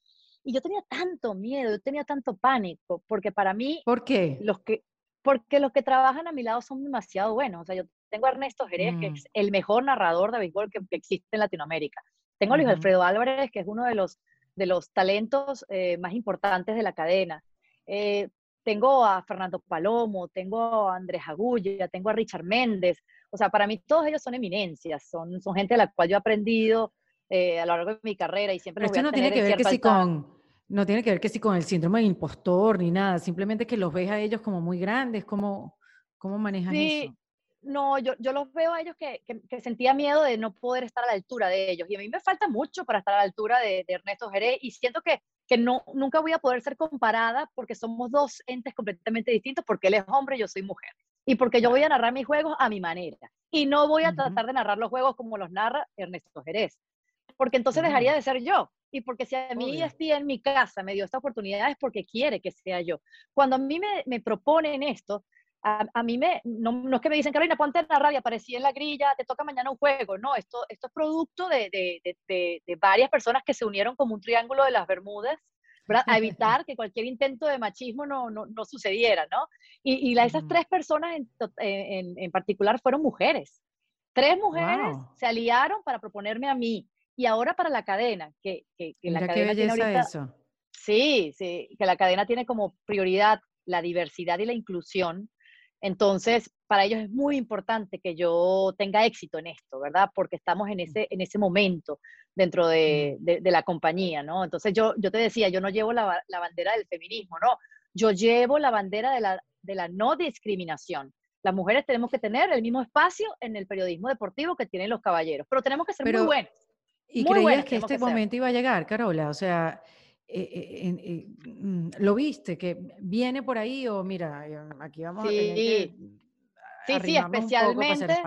Y yo tenía tanto miedo, yo tenía tanto pánico, porque para mí... ¿Por qué? Los que, porque los que trabajan a mi lado son demasiado buenos. O sea, yo tengo a Ernesto Jerez, que mm. es el mejor narrador de béisbol que, existe en Latinoamérica. Tengo a Luis Alfredo Álvarez, que es uno de los, de los talentos eh, más importantes de la cadena. Eh, tengo a Fernando Palomo, tengo a Andrés Agulla, tengo a Richard Méndez. O sea, para mí todos ellos son eminencias, son, son gente de la cual yo he aprendido eh, a lo largo de mi carrera y siempre... Pero esto no tiene que ver que si con no tiene que ver que si con el síndrome del impostor ni nada, simplemente que los ves a ellos como muy grandes, ¿cómo, cómo manejan sí, eso? No, yo, yo los veo a ellos que, que, sentía miedo de no poder estar a la altura de ellos. Y a mí me falta mucho para estar a la altura de, Ernesto Jerez y siento que, que no, nunca voy a poder ser comparada porque somos dos entes completamente distintos, porque él es hombre y yo soy mujer. Y porque yo voy a narrar mis juegos a mi manera. Y no voy a tratar de narrar los juegos como los narra Ernesto Jerez. Porque entonces dejaría de ser yo y porque si a mí estoy en mi casa me dio esta oportunidad es porque quiere que sea yo. Cuando a mí me, me proponen esto, a, a, mí me, no, no, es que me dicen, Carolina, ponte en la radio, aparecí en la grilla, te toca mañana un juego. No, esto, esto es producto de, de, de, de varias personas que se unieron como un triángulo de las Bermudas a evitar que cualquier intento de machismo no, no, no sucediera, ¿no? Y, y la, esas tres personas en, en, en, particular fueron mujeres. Tres mujeres se aliaron para proponerme a mí y ahora para la cadena, que, que, la cadena tiene ahorita, eso. Sí, sí, que la cadena tiene como prioridad la diversidad y la inclusión. Entonces, para ellos es muy importante que yo tenga éxito en esto, ¿verdad? Porque estamos en mm. ese, en ese momento dentro mm. de, de, la compañía, ¿no? Entonces, yo, yo te decía, yo no llevo la, la, bandera del feminismo, ¿no? Yo llevo la bandera de la, de la no discriminación. Las mujeres tenemos que tener el mismo espacio en el periodismo deportivo que tienen los caballeros, pero tenemos que ser muy buenos. ¿Y creías que este momento iba a llegar, Carola? O sea, eh, eh, eh, mm, ¿lo viste? ¿Que viene por ahí o mira, aquí vamos a tener que Sí, sí, especialmente.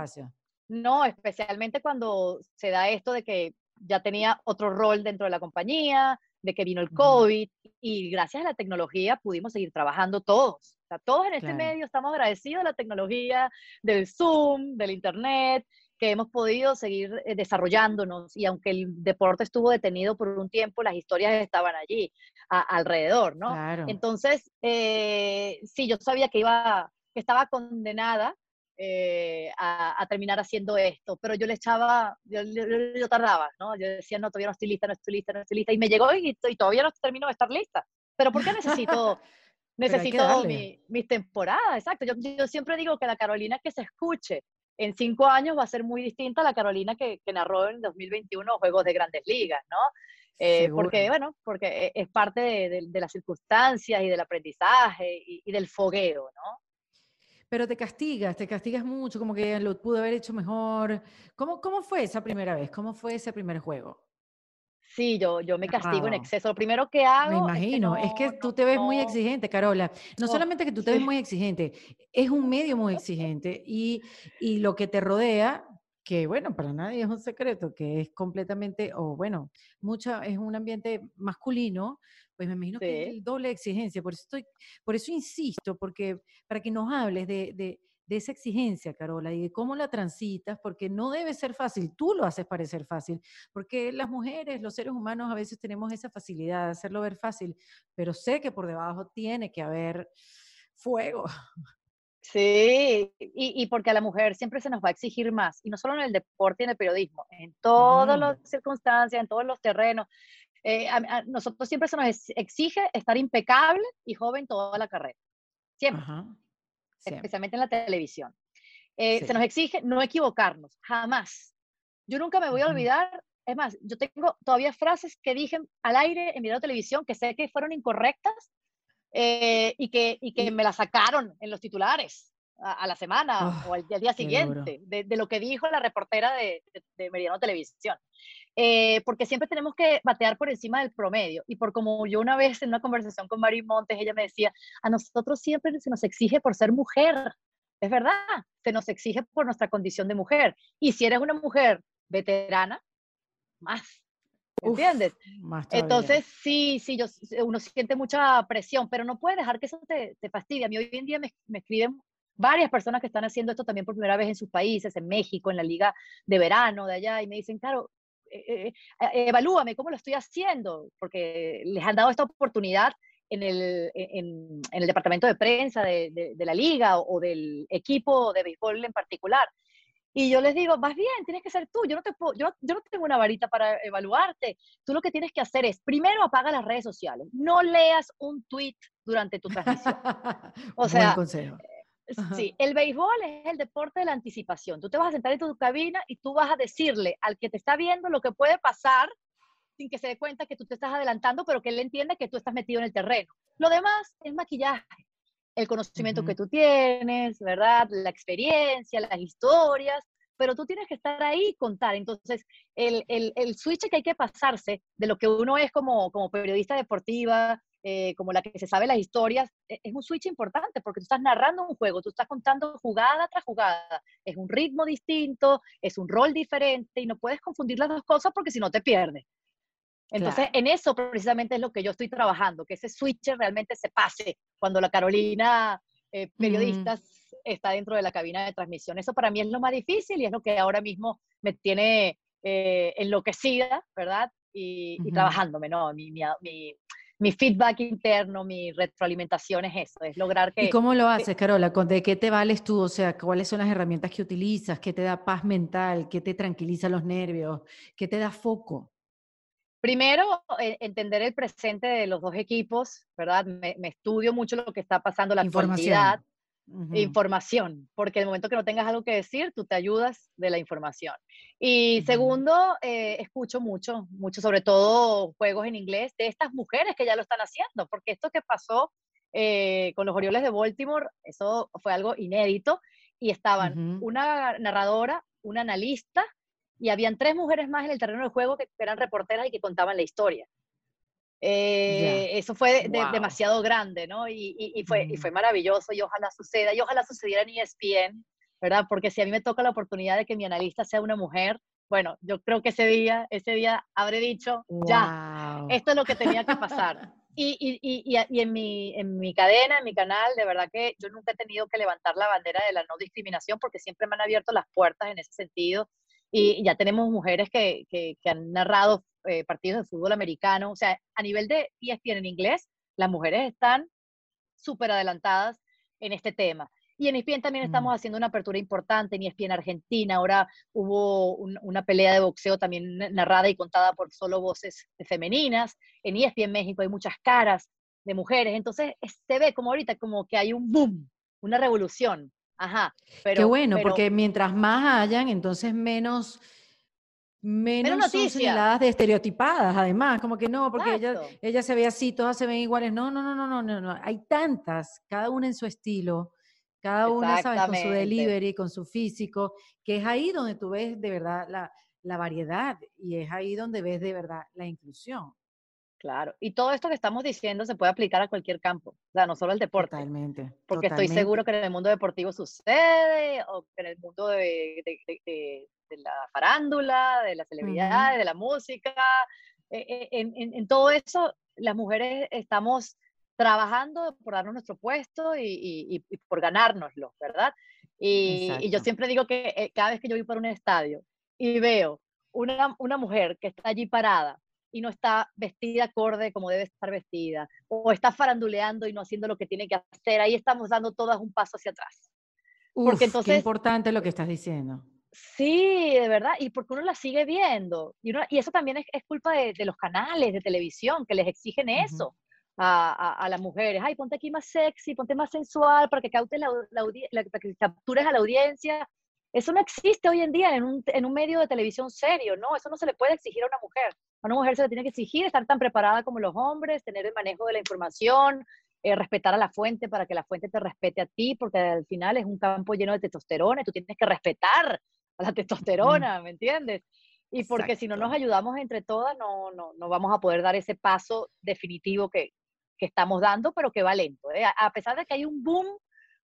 No, especialmente cuando se da esto de que ya tenía otro rol dentro de la compañía, de que vino el COVID y gracias a la tecnología pudimos seguir trabajando todos. O sea, todos en este medio estamos agradecidos de la tecnología, del Zoom, del Internet, que hemos podido seguir eh, desarrollándonos y aunque el deporte estuvo detenido por un tiempo, las historias estaban allí, alrededor, ¿no? Entonces, eh, sí, yo sabía que iba, que estaba condenada eh, a, terminar haciendo esto, pero yo le echaba, yo, yo, tardaba, ¿no? Yo decía, no, todavía no estoy lista, no estoy lista, no estoy lista, y me llegó y, todavía no termino de estar lista. Pero ¿por qué (laughs) necesito, necesito mi, mis temporadas? Exacto, yo, yo siempre digo que la Carolina que se escuche en cinco años va a ser muy distinta a la Carolina que, que narró en 2021 Juegos de Grandes Ligas, ¿no? Eh, porque, bueno, porque e, es parte de, de, las circunstancias y del aprendizaje y, del fogueo, ¿no? Pero te castigas, te castigas mucho, como que lo pudo haber hecho mejor. ¿Cómo, ¿Cómo fue esa primera vez? ¿Cómo fue ese primer juego? Sí, yo, yo me castigo en exceso. Lo primero que hago. Me imagino, es que, tú te ves muy exigente, Carola. No solamente que tú te ves muy exigente, es un medio muy exigente y, y, lo que te rodea, que bueno, para nadie es un secreto, que es completamente, o bueno, mucha, es un ambiente masculino, pues me imagino que es el doble exigencia. Por eso, estoy, por eso insisto, porque para que nos hables de, de de esa exigencia, Carola, y de cómo la transitas, porque no debe ser fácil, tú lo haces parecer fácil, porque las mujeres, los seres humanos a veces tenemos esa facilidad de hacerlo ver fácil, pero sé que por debajo tiene que haber fuego. Sí, y, porque a la mujer siempre se nos va a exigir más, y no solo en el deporte y en el periodismo, en todas las circunstancias, en todos los terrenos. Eh, a, nosotros siempre se nos exige estar impecable y joven toda la carrera. Siempre especialmente en la televisión. Eh, se nos exige no equivocarnos, jamás. Yo nunca me voy a olvidar, es más, yo tengo todavía frases que dije al aire en video de televisión que sé que fueron incorrectas eh, y, que, y que me la sacaron en los titulares a, la semana Oh, o al, al día siguiente de, de lo que dijo la reportera de, de, de Meridiano Televisión. Eh, porque siempre tenemos que batear por encima del promedio. Y por como yo una vez en una conversación con Mari Montes, ella me decía, a nosotros siempre se nos exige por ser mujer. Es verdad, se nos exige por nuestra condición de mujer. Y si eres una mujer veterana, más. Uf, ¿Entiendes? más todavía. Entonces, sí, sí, yo, uno siente mucha presión, pero no puedes dejar que eso te, te fastidie. A mí hoy en día me, me escriben varias personas que están haciendo esto también por primera vez en sus países, en México, en la liga de verano de allá, y me dicen, claro, eh, eh, evalúame cómo lo estoy haciendo, porque les han dado esta oportunidad en el, en, en el departamento de prensa de, de, de la liga o, o, del equipo de béisbol en particular. Y yo les digo, más bien, tienes que ser tú, yo no, te puedo, yo, yo no tengo una varita para evaluarte. Tú lo que tienes que hacer es, primero apaga las redes sociales, no leas un tweet durante tu transmisión. (laughs) O sea, consejo. Sí, el béisbol es el deporte de la anticipación. Tú te vas a sentar en tu cabina y tú vas a decirle al que te está viendo lo que puede pasar sin que se dé cuenta que tú te estás adelantando, pero que él entienda que tú estás metido en el terreno. Lo demás es maquillaje, el conocimiento uh -huh. que tú tienes, ¿verdad? La experiencia, las historias, pero tú tienes que estar ahí y contar. Entonces, el, el, el switch que hay que pasarse de lo que uno es como, como periodista deportiva, eh, como la que se sabe las historias, e, es un switch importante porque tú estás narrando un juego, tú estás contando jugada tras jugada, es un ritmo distinto, es un rol diferente y no puedes confundir las dos cosas porque si no te pierdes. Entonces, claro. en eso precisamente es lo que yo estoy trabajando, que ese switch realmente se pase cuando la Carolina eh, periodistas mm. está dentro de la cabina de transmisión. Eso para mí es lo más difícil y es lo que ahora mismo me tiene eh, enloquecida, ¿verdad? Y, uh -huh. y trabajándome, ¿no? Mi, mi, mi, mi, feedback interno, mi retroalimentación es eso, es lograr que... ¿Y cómo lo haces, Carola? ¿De qué te vales tú? O sea, ¿cuáles son las herramientas que utilizas? ¿Qué te da paz mental? ¿Qué te tranquiliza los nervios? ¿Qué te da foco? Primero, eh, entender el presente de los dos equipos, ¿verdad? Me, me estudio mucho lo que está pasando, la información. actualidad, uh -huh. información, porque el momento que no tengas algo que decir, tú te ayudas de la información. Y uh -huh. segundo, eh, escucho mucho, mucho, sobre todo juegos en inglés de estas mujeres que ya lo están haciendo, porque esto que pasó eh, con los Orioles de Baltimore, eso fue algo inédito, y estaban uh -huh. una narradora, una analista, y habían tres mujeres más en el terreno de juego que eran reporteras y que contaban la historia. Eh, yeah. Eso fue de, wow. demasiado grande, ¿no? Y, y, y fue, mm. y fue maravilloso y ojalá suceda, y ojalá sucediera en ESPN, ¿verdad? Porque si a mí me toca la oportunidad de que mi analista sea una mujer, bueno, yo creo que ese día, ese día habré dicho, wow. ya, esto es lo que tenía que pasar. (laughs) Y, y, y, y, en, mi, en mi cadena, en mi canal, de verdad que yo nunca he tenido que levantar la bandera de la no discriminación porque siempre me han abierto las puertas en ese sentido y ya tenemos mujeres que, que, que han narrado eh, partidos de fútbol americano. O sea, a nivel de ESPN en inglés, las mujeres están súper adelantadas en este tema. Y en ESPN también estamos mm. haciendo una apertura importante en ESPN Argentina. Ahora hubo un, una pelea de boxeo también narrada y contada por solo voces femeninas. En ESPN México hay muchas caras de mujeres. Entonces se ve como ahorita como que hay un boom, una revolución. Ajá. Pero, Qué bueno, pero, porque mientras más hayan, entonces menos, menos, son señaladas de estereotipadas, además, como que no, porque ella, ella se ve así, todas se ven iguales. No, no, no, no, no, no, no. Hay tantas, cada una en su estilo, cada una, ¿sabes? Con su delivery, con su físico, que es ahí donde tú ves de verdad la, la variedad y es ahí donde ves de verdad la inclusión. Claro, y todo esto que estamos diciendo se puede aplicar a cualquier campo, o sea, no solo al deporte. Totalmente. Porque totalmente. estoy seguro que en el mundo deportivo sucede, o en el mundo de, de, de, de la farándula, de las celebridades, uh -huh. de la música, eh, en, en, en, todo eso las mujeres estamos trabajando por darnos nuestro puesto y, y, y por ganárnoslo, ¿verdad? Y, y, yo siempre digo que eh, cada vez que yo voy por un estadio y veo una, una mujer que está allí parada, y no está vestida acorde como debe estar vestida, o está faranduleando y no haciendo lo que tiene que hacer, ahí estamos dando todas un paso hacia atrás. Uf, porque entonces, qué importante lo que estás diciendo. Sí, de verdad, y porque uno la sigue viendo, y, uno, y eso también es, es culpa de, de, los canales de televisión que les exigen eso, uh -huh. a, las mujeres, ay, ponte aquí más sexy, ponte más sensual para que, cautes la, para que captures a la audiencia. Eso no existe hoy en día en un, en un medio de televisión serio, ¿no? Eso no se le puede exigir a una mujer. A una mujer se le tiene que exigir estar tan preparada como los hombres, tener el manejo de la información, eh, respetar a la fuente para que la fuente te respete a ti, porque al final es un campo lleno de testosterona y tú tienes que respetar a la (laughs) testosterona, ¿me entiendes? Y porque si no nos ayudamos entre todas, no, no, no vamos a poder dar ese paso definitivo que, que estamos dando, pero que va lento. ¿eh? A pesar de que hay un boom,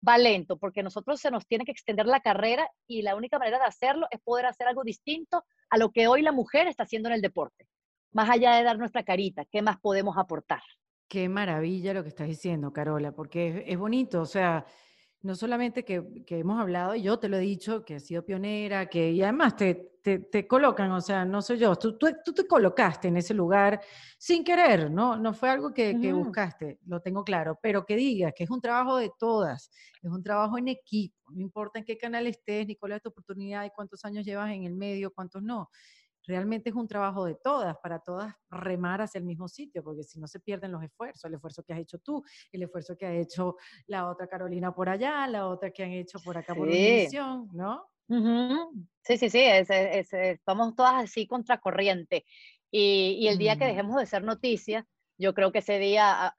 va lento, porque nosotros se nos tiene que extender la carrera y la única manera de hacerlo es poder hacer algo distinto a lo que hoy la mujer está haciendo en el deporte. Más allá de dar nuestra carita, ¿qué más podemos aportar? Qué maravilla lo que estás diciendo, Carola, porque es, bonito, o sea, no solamente que, hemos hablado, y yo te lo he dicho, que has sido pionera, que y además te, te, colocan, o sea, no soy yo, tú, tú, te colocaste en ese lugar sin querer, ¿no? No fue algo que, que, buscaste, lo tengo claro, pero que digas que es un trabajo de todas, es un trabajo en equipo, no importa en qué canal estés, ni cuál es tu oportunidad y cuántos años llevas en el medio, cuántos no realmente es un trabajo de todas, para todas remar hacia el mismo sitio, porque si no se pierden los esfuerzos, el esfuerzo que has hecho tú, el esfuerzo que ha hecho la otra Carolina por allá, la otra que han hecho por acá por Univisión, ¿no? Sí, sí, sí, es, estamos todas así contracorriente. Y, y el día que mm. dejemos de ser noticias, yo creo que ese día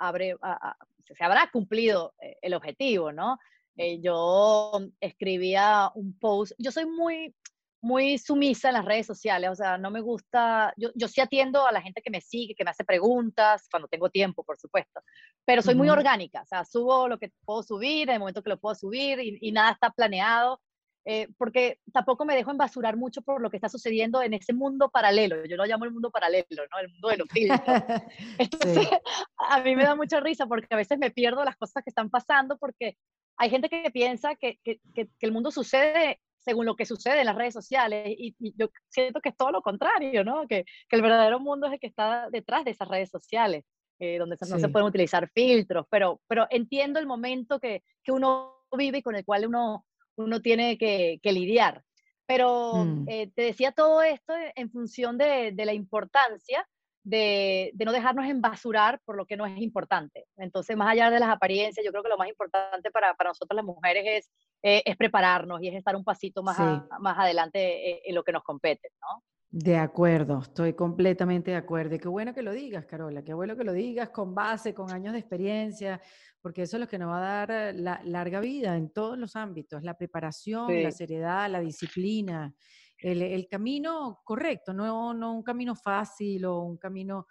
se habrá cumplido eh, el objetivo, ¿no? Eh, yo escribía un post, yo soy muy, muy sumisa en las redes sociales, o sea, no me gusta, yo, yo sí atiendo a la gente que me sigue, que me hace preguntas, cuando tengo tiempo, por supuesto, pero soy muy orgánica, o sea, subo lo que puedo subir en el momento que lo puedo subir y, nada está planeado, eh, porque tampoco me dejo embasurar mucho por lo que está sucediendo en ese mundo paralelo, yo lo llamo el mundo paralelo, ¿no? El mundo de los filtros. (laughs) Entonces, (laughs) a mí me da mucha risa porque a veces me pierdo las cosas que están pasando porque hay gente que piensa que, que, que, el mundo sucede según lo que sucede en las redes sociales. Y, yo siento que es todo lo contrario, ¿no? Que, que, el verdadero mundo es el que está detrás de esas redes sociales, eh, donde no se pueden utilizar filtros, pero, pero entiendo el momento que, que uno vive y con el cual uno, uno tiene que, que lidiar. Pero mm. eh, te decía todo esto en función de, de la importancia de, de, no dejarnos embasurar por lo que no es importante. Entonces, más allá de las apariencias, yo creo que lo más importante para, para nosotros las mujeres es eh, es prepararnos y es estar un pasito más, más adelante eh, en lo que nos compete, ¿no? De acuerdo, estoy completamente de acuerdo. Y qué bueno que lo digas, Carola, qué bueno que lo digas con base, con años de experiencia, porque eso es lo que nos va a dar eh, la larga vida en todos los ámbitos, la preparación, la seriedad, la disciplina, el, camino correcto, no, no un camino fácil o un camino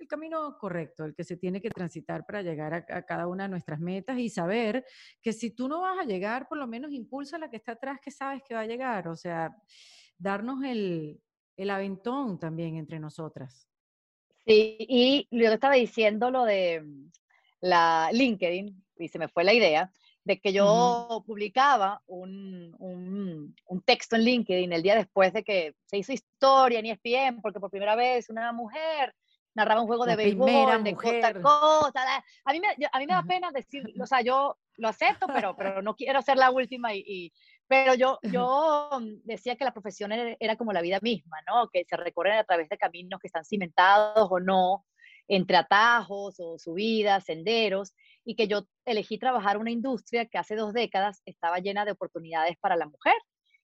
el camino correcto, el que se tiene que transitar para llegar a, cada una de nuestras metas y saber que si tú no vas a llegar, por lo menos impulsa a la que está atrás que sabes que va a llegar. O sea, darnos el, el aventón también entre nosotras. Sí, y yo estaba diciendo lo de mm, la LinkedIn, y se me fue la idea, de que yo publicaba un, un, un, texto en LinkedIn el día después de que se hizo historia en ESPN, porque por primera vez una mujer narraba un juego de béisbol, de costa costa. A mí me, a mí me da pena decir, o sea, yo lo acepto, (laughs) pero, pero no quiero ser la última. Y, pero yo, yo decía que la profesión era, como la vida misma, ¿no? Que se recorren a través de caminos que están cimentados o no, entre atajos o subidas, senderos, y que yo elegí trabajar una industria que hace dos décadas estaba llena de oportunidades para la mujer.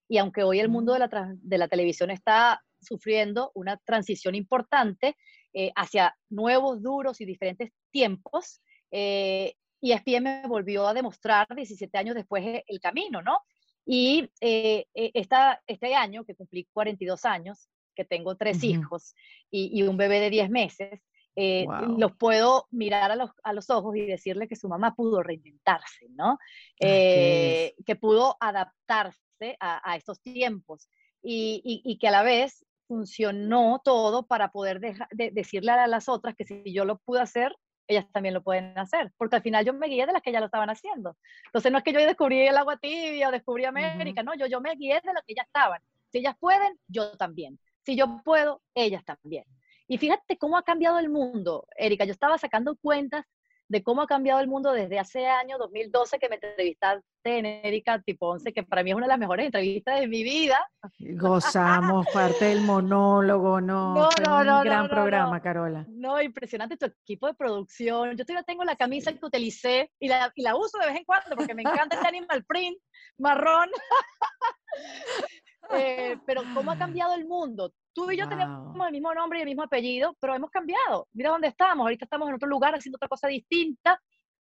Y aunque hoy el mundo de la, de la televisión está sufriendo una transición importante, eh, hacia nuevos, duros y diferentes tiempos. Eh, y ESPN me volvió a demostrar 17 años después eh, el camino, ¿no? Y eh, esta, este año, que cumplí 42 años, que tengo tres hijos y, un bebé de 10 meses, los puedo mirar a los, a los, ojos y decirle que su mamá pudo reinventarse, ¿no? que pudo adaptarse a, a estos tiempos y, y, y, que a la vez funcionó todo para poder decirle a las otras que si yo lo pude hacer, ellas también lo pueden hacer, porque al final yo me guié de las que ya lo estaban haciendo. Entonces no es que yo descubrí el agua tibia o descubrí América, no, yo, yo me guié de las que ya estaban. Si ellas pueden, yo también. Si yo puedo, ellas también. Y fíjate cómo ha cambiado el mundo, Erika. Yo estaba sacando cuentas de cómo ha cambiado el mundo desde hace año 2012 que me entrevistaste en Erika Tiponce, que para mí es una de las mejores entrevistas de mi vida. Gozamos (laughs) parte del monólogo, no, no, no, no un gran programa, Carola. No, impresionante tu equipo de producción. Yo todavía tengo la camisa que utilicé y la, y la uso de vez en cuando porque me encanta este animal print marrón. (laughs) Eh, pero cómo ha cambiado el mundo. Tú y yo tenemos el mismo nombre y el mismo apellido, pero hemos cambiado. Mira dónde estamos. Ahorita estamos en otro lugar haciendo otra cosa distinta,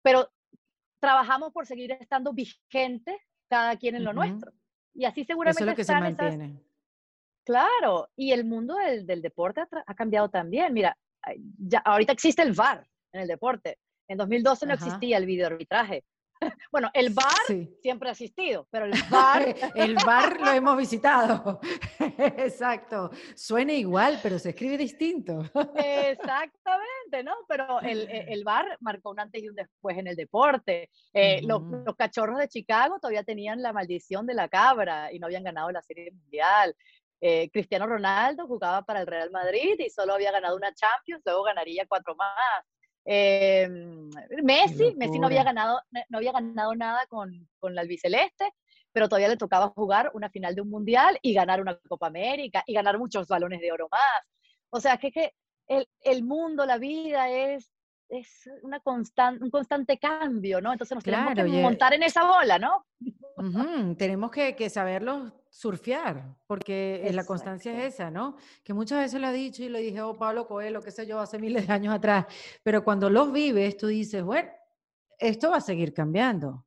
pero trabajamos por seguir estando vigentes cada quien en lo nuestro. Y así seguramente Eso es lo que se mantiene. Claro, y el mundo del, del deporte ha, cambiado también. Mira, ya, ahorita existe el VAR en el deporte. En 2012 no existía el videoarbitraje. (laughs) Bueno, el bar siempre ha existido, pero el (laughs) bar... el bar lo hemos visitado. (laughs) Exacto. Suena igual, pero se escribe distinto. Exactamente, ¿no? Pero el, e, el, bar marcó un antes y un después en el deporte. Eh, los, los, cachorros de Chicago todavía tenían la maldición de la cabra y no habían ganado la Serie Mundial. Eh, Cristiano Ronaldo jugaba para el Real Madrid y solo había ganado una Champions, luego ganaría cuatro más. Eh, Messi, Messi no había ganado, no había ganado nada con, con la albiceleste, pero todavía le tocaba jugar una final de un mundial y ganar una Copa América y ganar muchos balones de oro más. O sea, que, que el, el mundo, la vida es, es una constan, un constante cambio, ¿no? Entonces nos tenemos que montar en esa bola, ¿no? Tenemos que, que, saberlo surfear, porque la constancia es esa, ¿no? Que muchas veces lo ha dicho y lo dije, oh, Pablo Coelho, qué sé yo, hace miles de años atrás, pero cuando los vives, tú dices, bueno, esto va a seguir cambiando.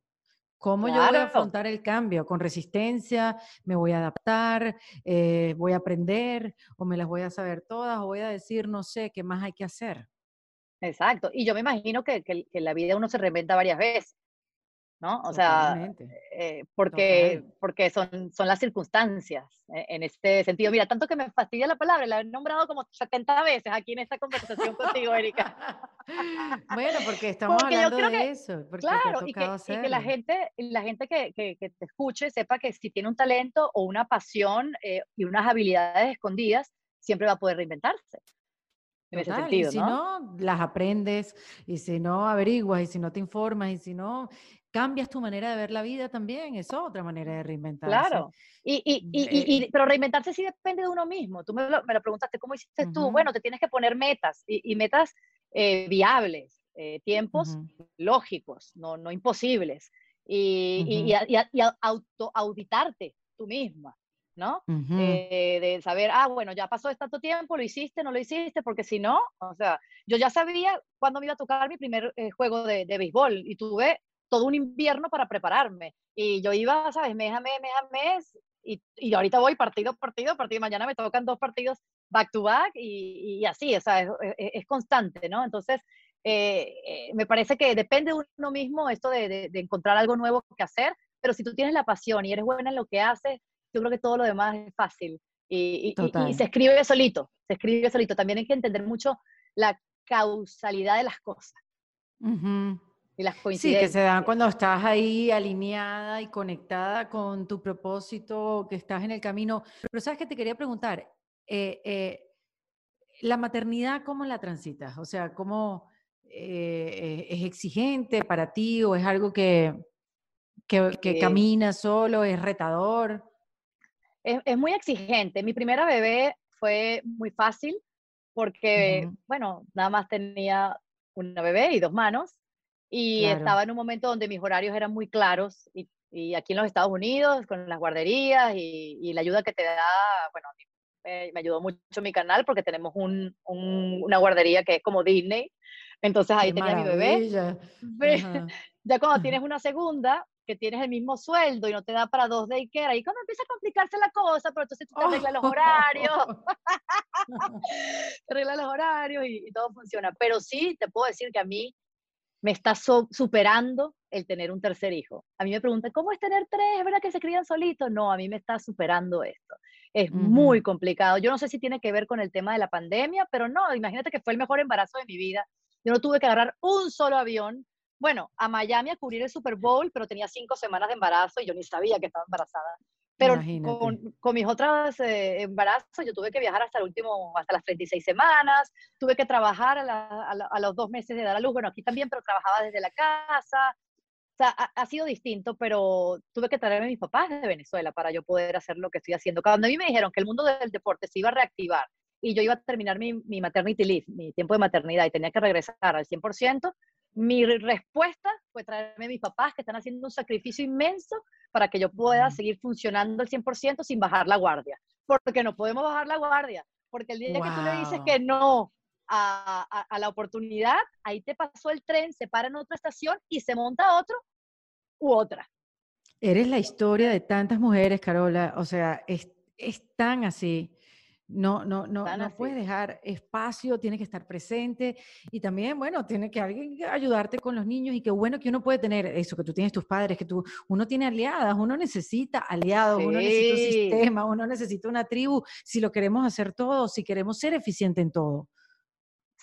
¿Cómo yo voy a afrontar el cambio? ¿Con resistencia? ¿Me voy a adaptar? Eh, ¿Voy a aprender? ¿O me las voy a saber todas? ¿O voy a decir, no sé, qué más hay que hacer? Exacto. Y yo me imagino que, que, que en la vida uno se reinventa varias veces. ¿No? O sea, eh, porque, porque son, son las circunstancias eh, en este sentido. Mira, tanto que me fastidia la palabra, la he nombrado como 70 veces aquí en esta conversación contigo, Erika. (laughs) bueno, (laughs) porque estamos hablando de eso. claro, y que, y que, la gente, la gente que, que, te escuche sepa que si tiene un talento o una pasión eh, y unas habilidades escondidas, siempre va a poder reinventarse. En ese sentido, y si ¿no? las aprendes, y si no averiguas, y si no te informas, y si no cambias tu manera de ver la vida también, es otra manera de reinventarse. Claro, y, y, y, pero reinventarse sí depende de uno mismo. Tú me lo, me lo preguntaste, ¿cómo hiciste tú? Bueno, te tienes que poner metas y, metas eh, viables, eh, tiempos lógicos, no, no imposibles, y, y, auto auditarte tú misma. ¿no? Eh, de saber, ah, bueno, ya pasó tanto tiempo, lo hiciste, no lo hiciste, porque si no, o sea, yo ya sabía cuándo me iba a tocar mi primer juego de, de, béisbol y tuve todo un invierno para prepararme. Y yo iba, ¿sabes? Mes a mes, mes a mes. Y, y ahorita voy partido, partido, partido. Mañana me tocan dos partidos back to back y, y así, o sea, es, es, constante, ¿no? Entonces, eh, eh, me parece que depende de uno mismo esto de, de, encontrar algo nuevo que hacer, pero si tú tienes la pasión y eres buena en lo que haces, yo creo que todo lo demás es fácil. Y, y, se escribe solito, se escribe solito. También hay que entender mucho la causalidad de las cosas. Uh y las coincidencias. Sí, que se dan cuando estás ahí alineada y conectada con tu propósito, que estás en el camino. Pero sabes que te quería preguntar, eh, eh, ¿la maternidad cómo la transitas? O sea, ¿cómo eh, es exigente para ti o es algo que, que, camina solo, es retador? Es, es, muy exigente. Mi primera bebé fue muy fácil porque, bueno, nada más tenía una bebé y dos manos y estaba en un momento donde mis horarios eran muy claros y, y aquí en los Estados Unidos con las guarderías y, y la ayuda que te da, bueno, me ayudó mucho mi canal porque tenemos un, un, una guardería que es como Disney. Entonces ahí tenía mi bebé. (laughs) Ya cuando tienes (laughs) una segunda, que tienes el mismo sueldo y no te da para dos daycare, ahí cuando empieza a complicarse la cosa, pero entonces tú te arreglas los horarios, (laughs) te arreglas los horarios y, y, todo funciona. Pero sí, te puedo decir que a mí me está superando el tener un tercer hijo. A mí me preguntan, ¿cómo es tener tres? ¿Es verdad que se crían solitos? No, a mí me está superando esto. Es muy complicado. Yo no sé si tiene que ver con el tema de la pandemia, pero no, imagínate que fue el mejor embarazo de mi vida. Yo no tuve que agarrar un solo avión. Bueno, a Miami a cubrir el Super Bowl, pero tenía cinco semanas de embarazo y yo ni sabía que estaba embarazada. Pero con, con, mis otras eh, embarazos yo tuve que viajar hasta el último, hasta las 36 semanas, tuve que trabajar a, a, los dos meses de dar a luz, bueno, aquí también, pero trabajaba desde la casa, o sea, ha, sido distinto, pero tuve que traerme a mis papás de Venezuela para yo poder hacer lo que estoy haciendo. Cuando a mí me dijeron que el mundo del deporte se iba a reactivar y yo iba a terminar mi, mi maternity leave, mi tiempo de maternidad y tenía que regresar al 100%, mi respuesta fue traerme a mis papás que están haciendo un sacrificio inmenso para que yo pueda seguir funcionando al 100% sin bajar la guardia. Porque no podemos bajar la guardia, porque el día que tú le dices que no a, la oportunidad, ahí te pasó el tren, se para en otra estación y se monta otro u otra. Eres la historia de tantas mujeres, Carola. O sea, es, es tan así. No, no, no, no puedes dejar espacio, tiene que estar presente y también, bueno, tiene que alguien ayudarte con los niños y qué bueno que uno puede tener eso, que tú tienes tus padres, que tú, uno tiene aliadas, uno necesita aliados, uno necesita un sistema, uno necesita una tribu, si lo queremos hacer todo, si queremos ser eficiente en todo.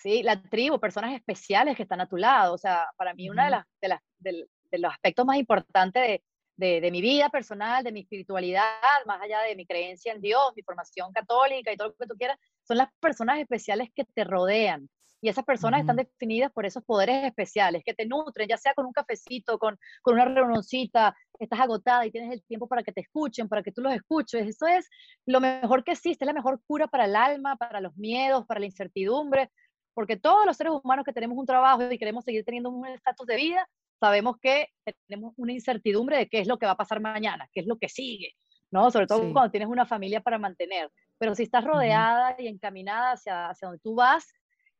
Sí, la tribu, personas especiales que están a tu lado. O sea, para mí una de, las, de, las, de, los aspectos más importantes de, de, mi vida personal, de mi espiritualidad, más allá de mi creencia en Dios, mi formación católica y todo lo que tú quieras, son las personas especiales que te rodean. Y esas personas están definidas por esos poderes especiales que te nutren, ya sea con un cafecito, con, con una reunioncita, estás agotada y tienes el tiempo para que te escuchen, para que tú los escuches. Eso es lo mejor que existe, es la mejor cura para el alma, para los miedos, para la incertidumbre, porque todos los seres humanos que tenemos un trabajo y queremos seguir teniendo un estatus de vida, sabemos que tenemos una incertidumbre de qué es lo que va a pasar mañana, qué es lo que sigue, ¿no? Sobre todo cuando tienes una familia para mantener. Pero si estás rodeada y encaminada hacia, hacia donde tú vas,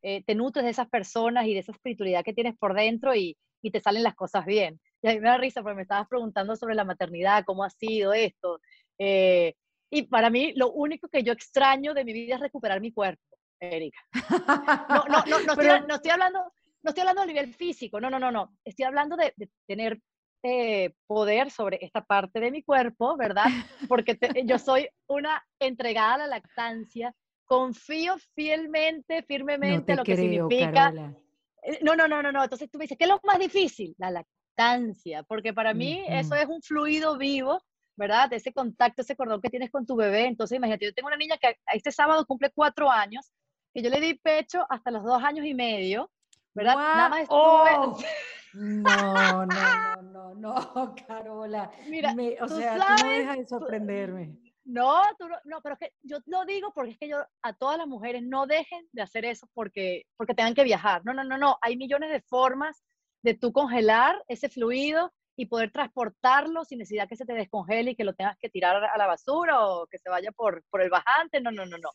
eh, te nutres de esas personas y de esa espiritualidad que tienes por dentro y, y te salen las cosas bien. Y a mí me da risa porque me estabas preguntando sobre la maternidad, cómo ha sido esto. Eh, y para mí lo único que yo extraño de mi vida es recuperar mi cuerpo. Erika. (laughs) No, no, no, no, estoy, no, estoy, hablando, no estoy hablando a nivel físico, no, no, no, no. Estoy hablando de, tener eh, poder sobre esta parte de mi cuerpo, ¿verdad? Porque yo soy una entregada a la lactancia, confío fielmente, firmemente en lo que significa. Eh, no, no, no, no, no. Entonces tú me dices, ¿qué es lo más difícil? La lactancia, porque para mí eso es un fluido vivo ¿verdad? Ese contacto, ese cordón que tienes con tu bebé. Entonces, imagínate, yo tengo una niña que este sábado cumple cuatro años que yo le di pecho hasta los dos años y medio, ¿verdad? Nada más estuve... Oh. (laughs) No, no, no, no, no, Carola. Mira, o sea, tú no dejas de sorprenderme. no, tú no, pero es que yo lo digo porque es que yo a todas las mujeres no dejen de hacer eso porque, porque tengan que viajar. No, no, no, no. Hay millones de formas de tú congelar ese fluido y poder transportarlo sin necesidad que se te descongele y que lo tengas que tirar a la basura o que se vaya por, por el bajante. No, no, no, no.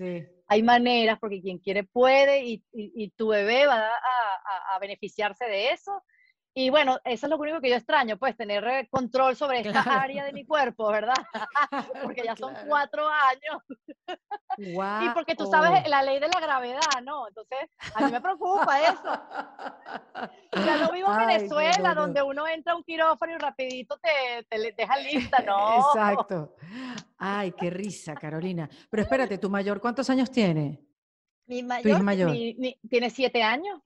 Hay maneras porque quien quiere puede y, y, tu bebé va a, a, a beneficiarse de eso y bueno, eso es lo único que yo extraño, pues tener eh, control sobre esta área de mi cuerpo, ¿verdad? (laughs) porque ya son cuatro años. Y porque tú sabes la ley de la gravedad, ¿no? Entonces, a mí me preocupa eso. Ya no vivo en (laughs) Venezuela, donde uno entra a un quirófano y rapidito te, te deja lista, ¿no? Exacto. Ay, qué risa, Carolina. Pero espérate, ¿tu mayor cuántos años tiene? Mi mayor, tiene siete años.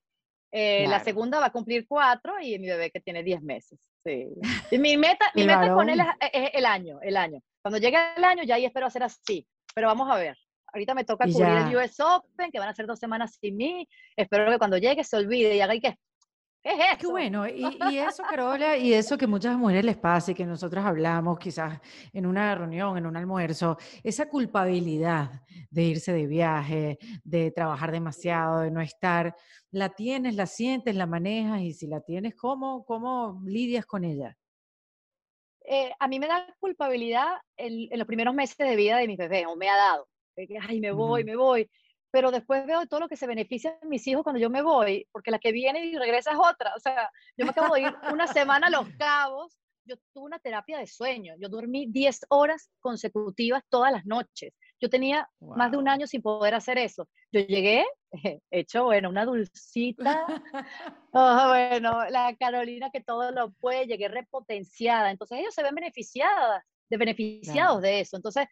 Eh, la segunda va a cumplir cuatro y mi bebé que tiene diez meses. Sí. Y mi meta, (laughs) mi meta con él es, el año, el año. Cuando llegue el año ya ahí espero hacer así. Pero vamos a ver. Ahorita me toca cubrir el US Open, que van a ser dos semanas sin mí. Espero que cuando llegue se olvide y haga y que ¿Qué es eso? Qué bueno, (laughs) y, y, eso, Carola, y eso que muchas mujeres les pasa y que nosotros hablamos quizás en una reunión, en un almuerzo, esa culpabilidad de irse de viaje, de trabajar demasiado, de no estar, la tienes, la sientes, la manejas, y si la tienes, ¿cómo, cómo lidias con ella? Eh, a mí me da culpabilidad en, en, los primeros meses de vida de mi bebé, o me ha dado. que, ay, me voy, me voy pero después veo todo lo que se beneficia de mis hijos cuando yo me voy, porque la que viene y regresa es otra. O sea, yo me acabo de ir una semana a Los Cabos, yo tuve una terapia de sueño, yo dormí 10 horas consecutivas todas las noches. Yo tenía más de un año sin poder hacer eso. Yo llegué, (laughs) hecho, bueno, una dulcita. Oh, (laughs) bueno, la Carolina que todo lo puede, llegué repotenciada. Entonces ellos se ven beneficiadas, de beneficiados de eso. Entonces,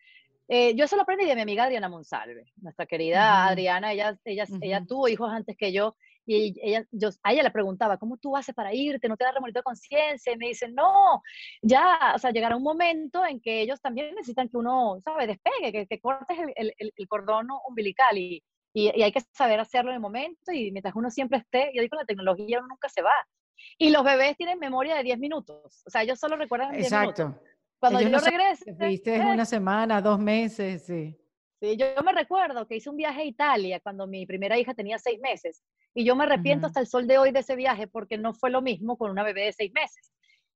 eh, yo eso lo aprendí de mi amiga Adriana Monsalve, nuestra querida Adriana, ella, ella, ella tuvo hijos antes que yo Y ella, yo, a ella le preguntaba, ¿cómo tú haces para irte? ¿No te da remordimiento de conciencia? Y me dice, no, ya, o sea, llegará un momento en que ellos también necesitan que uno, ¿sabes? Despegue, que, que cortes el, el, el, cordón umbilical y, y, y, hay que saber hacerlo en el momento y mientras uno siempre esté, yo digo, la tecnología nunca se va. Y los bebés tienen memoria de 10 minutos, o sea, ellos solo recuerdan 10 minutos. Cuando Ellos yo no regrese, que fuiste en una semana, dos meses, sí. Sí, yo, yo me recuerdo que hice un viaje a Italia cuando mi primera hija tenía seis meses y yo me arrepiento hasta el sol de hoy de ese viaje porque no fue lo mismo con una bebé de seis meses.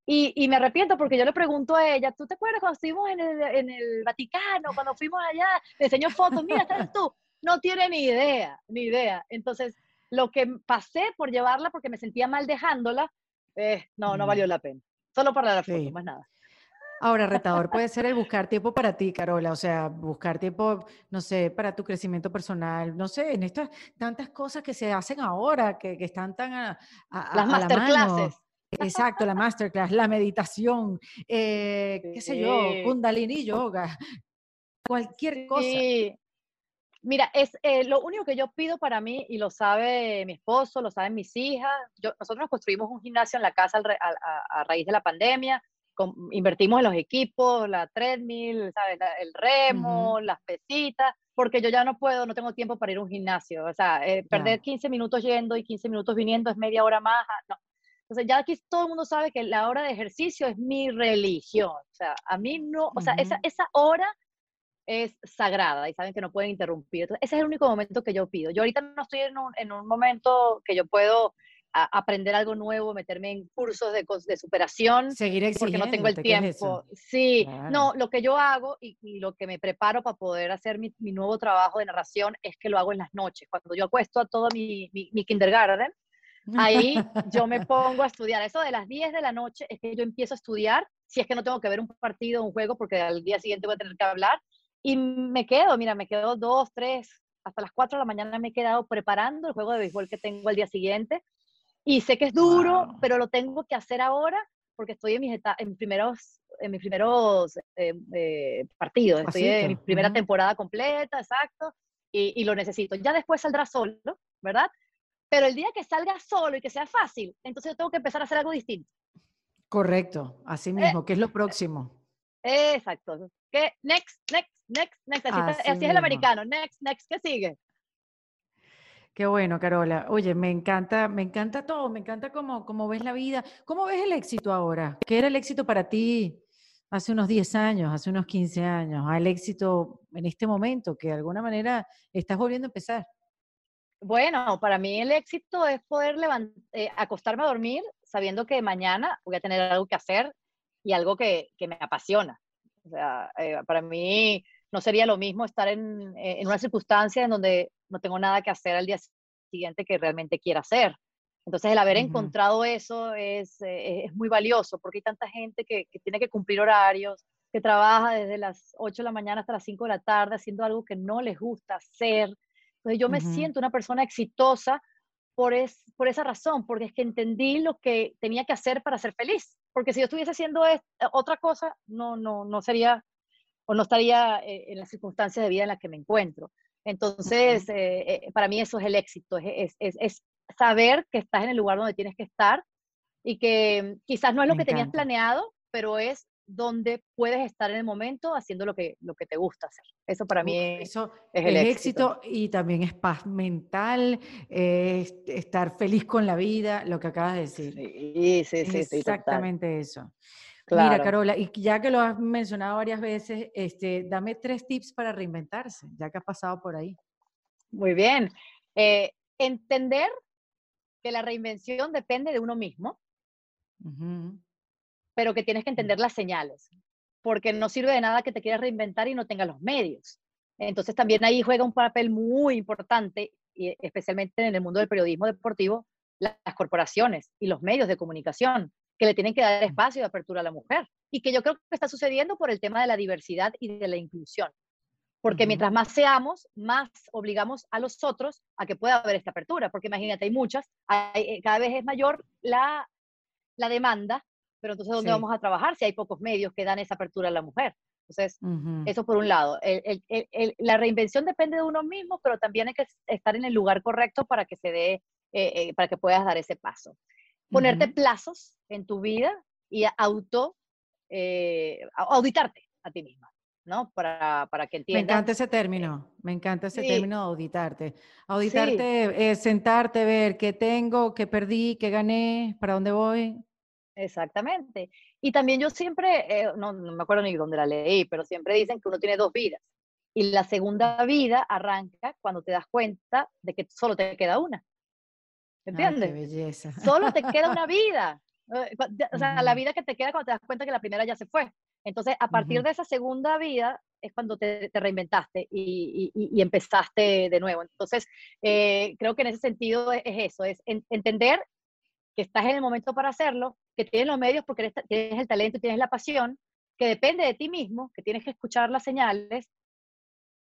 Y, y me arrepiento porque yo le pregunto a ella, ¿tú te acuerdas cuando estuvimos en el, en el Vaticano, cuando fuimos allá? Le enseño fotos, mira, ¿sabes tú? No tiene ni idea, ni idea. Entonces, lo que pasé por llevarla porque me sentía mal dejándola, eh, no, no valió la pena. Solo para la foto, Sí. más nada. Ahora, retador puede ser el buscar tiempo para ti, Carola, o sea, buscar tiempo, no sé, para tu crecimiento personal, no sé, en estas tantas cosas que se hacen ahora, que, que están tan a, a- Las a la masterclasses. mano. Exacto, la masterclass, la meditación, eh, qué sé yo, kundalini yoga, cualquier cosa. Sí. Mira, es eh, lo único que yo pido para mí, y lo sabe mi esposo, lo saben mis hijas, yo, nosotros nos construimos un gimnasio en la casa al re- a, a- a raíz de la pandemia, con- invertimos en los equipos, la treadmill, ¿sabes? La- el remo, las pesitas, porque yo ya no puedo, no tengo tiempo para ir a un gimnasio, o sea, eh, perder 15 minutos yendo y 15 minutos viniendo es media hora más, ah, no. Entonces ya aquí todo el mundo sabe que la hora de ejercicio es mi religión, o sea, a mí no, o sea, esa, Ujú. esa hora es sagrada y saben que no pueden interrumpir. Entonces, ese es el único momento que yo pido. Yo ahorita no estoy en un, en un momento que yo puedo a- aprender algo nuevo, meterme en cursos de, de superación, Seguir porque no tengo el exigiéndote, ¿qué es tiempo. Sí, Claro. no, lo que yo hago y, y lo que me preparo para poder hacer mi, mi nuevo trabajo de narración es que lo hago en las noches. Cuando yo acuesto a todo mi, mi, mi kindergarten, ahí yo me (laughs) pongo a estudiar. Eso de las 10 de la noche es que yo empiezo a estudiar, si es que no tengo que ver un partido, un juego, porque al día siguiente voy a tener que hablar. Y me quedo, mira, me quedo dos, tres, hasta las 4 de la mañana me he quedado preparando el juego de béisbol que tengo al día siguiente. Y sé que es duro, Wow. pero lo tengo que hacer ahora porque estoy en mis, en primeros, en mis primeros eh, eh, partidos. Estoy en mi Pasito, primera ujú. temporada completa, exacto, y, y lo necesito. Ya después saldrá solo, ¿verdad? Pero el día que salga solo y que sea fácil, entonces yo tengo que empezar a hacer algo distinto. Correcto, así Eh, mismo, ¿qué es lo próximo? Exacto. ¿Qué? Next, next, next, next. Así, está- Así así es el americano. Next, next. ¿Qué sigue? Qué bueno, Carola. Oye, me encanta, me encanta todo, me encanta cómo, cómo ves la vida. ¿Cómo ves el éxito ahora? ¿Qué era el éxito para ti hace unos 10 años, hace unos 15 años? Al éxito en este momento, que de alguna manera estás volviendo a empezar. Bueno, para mí el éxito es poder eh, acostarme a dormir sabiendo que mañana voy a tener algo que hacer y algo que, que me apasiona. O sea, eh, para mí no sería lo mismo estar en, eh, en una circunstancia en donde no tengo nada que hacer al día siguiente que realmente quiera hacer. Entonces, el haber encontrado eso es, eh, es muy valioso porque hay tanta gente que, que tiene que cumplir horarios, que trabaja desde las 8 de la mañana hasta las 5 de la tarde haciendo algo que no les gusta hacer. Entonces, yo me siento una persona exitosa por, es, por esa razón, porque es que entendí lo que tenía que hacer para ser feliz. Porque si yo estuviese haciendo es- otra cosa, no, no, no sería o no estaría eh, en las circunstancias de vida en las que me encuentro. Entonces, eh, eh, para mí eso es el éxito, es, es- es- saber que estás en el lugar donde tienes que estar y que quizás no es lo Me que tenías planeado, pero es donde puedes estar en el momento haciendo lo que, lo que te gusta hacer. Eso para mí Uf, es, eso es es el éxito y también es paz mental, es estar feliz con la vida, lo que acabas de decir. Sí, sí, sí, sí, total. Mira. Carola, y ya que lo has mencionado varias veces, este, dame tres tips para reinventarse, ya que has pasado por ahí. Muy bien. Eh, entender que la reinvención depende de uno mismo, pero que tienes que entender las señales, porque no sirve de nada que te quieras reinventar y no tengas los medios. Entonces también ahí juega un papel muy importante, y especialmente en el mundo del periodismo deportivo, la- las corporaciones y los medios de comunicación, que le tienen que dar espacio y apertura a la mujer. Y que yo creo que está sucediendo por el tema de la diversidad y de la inclusión. Porque mientras más seamos, más obligamos a los otros a que pueda haber esta apertura. Porque imagínate, hay muchas, hay- eh, cada vez es mayor la, la demanda, pero entonces ¿dónde Sí. vamos a trabajar si hay pocos medios que dan esa apertura a la mujer? Entonces, eso por un lado. El- el- el- el- la reinvención depende de uno mismo, pero también hay que estar en el lugar correcto para que se dé eh, para que puedas dar ese paso. Ponerte plazos en tu vida y auto auditarte a ti misma. ¿no? Para, para que entiendas. Me encanta ese término, me encanta ese término de auditarte. Auditarte es sentarte, ver qué tengo, qué perdí, qué gané, para dónde voy. Exactamente. Y también yo siempre, eh, no, no, me acuerdo ni dónde la leí, pero siempre dicen que uno tiene dos vidas. Y la segunda vida arranca cuando te das cuenta de que solo te queda una. ¿Entiendes? qué belleza. Solo te queda una (laughs) vida. Eh, o sea, la vida que te queda cuando te das cuenta que la primera ya se fue. Entonces, a partir de esa segunda vida es cuando te, reinventaste y, empezaste de nuevo. Entonces, eh, creo que en ese sentido es, eso, es entender que estás en el momento para hacerlo, que tienes los medios porque tienes el talento y tienes la pasión, que depende de ti mismo, que tienes que escuchar las señales,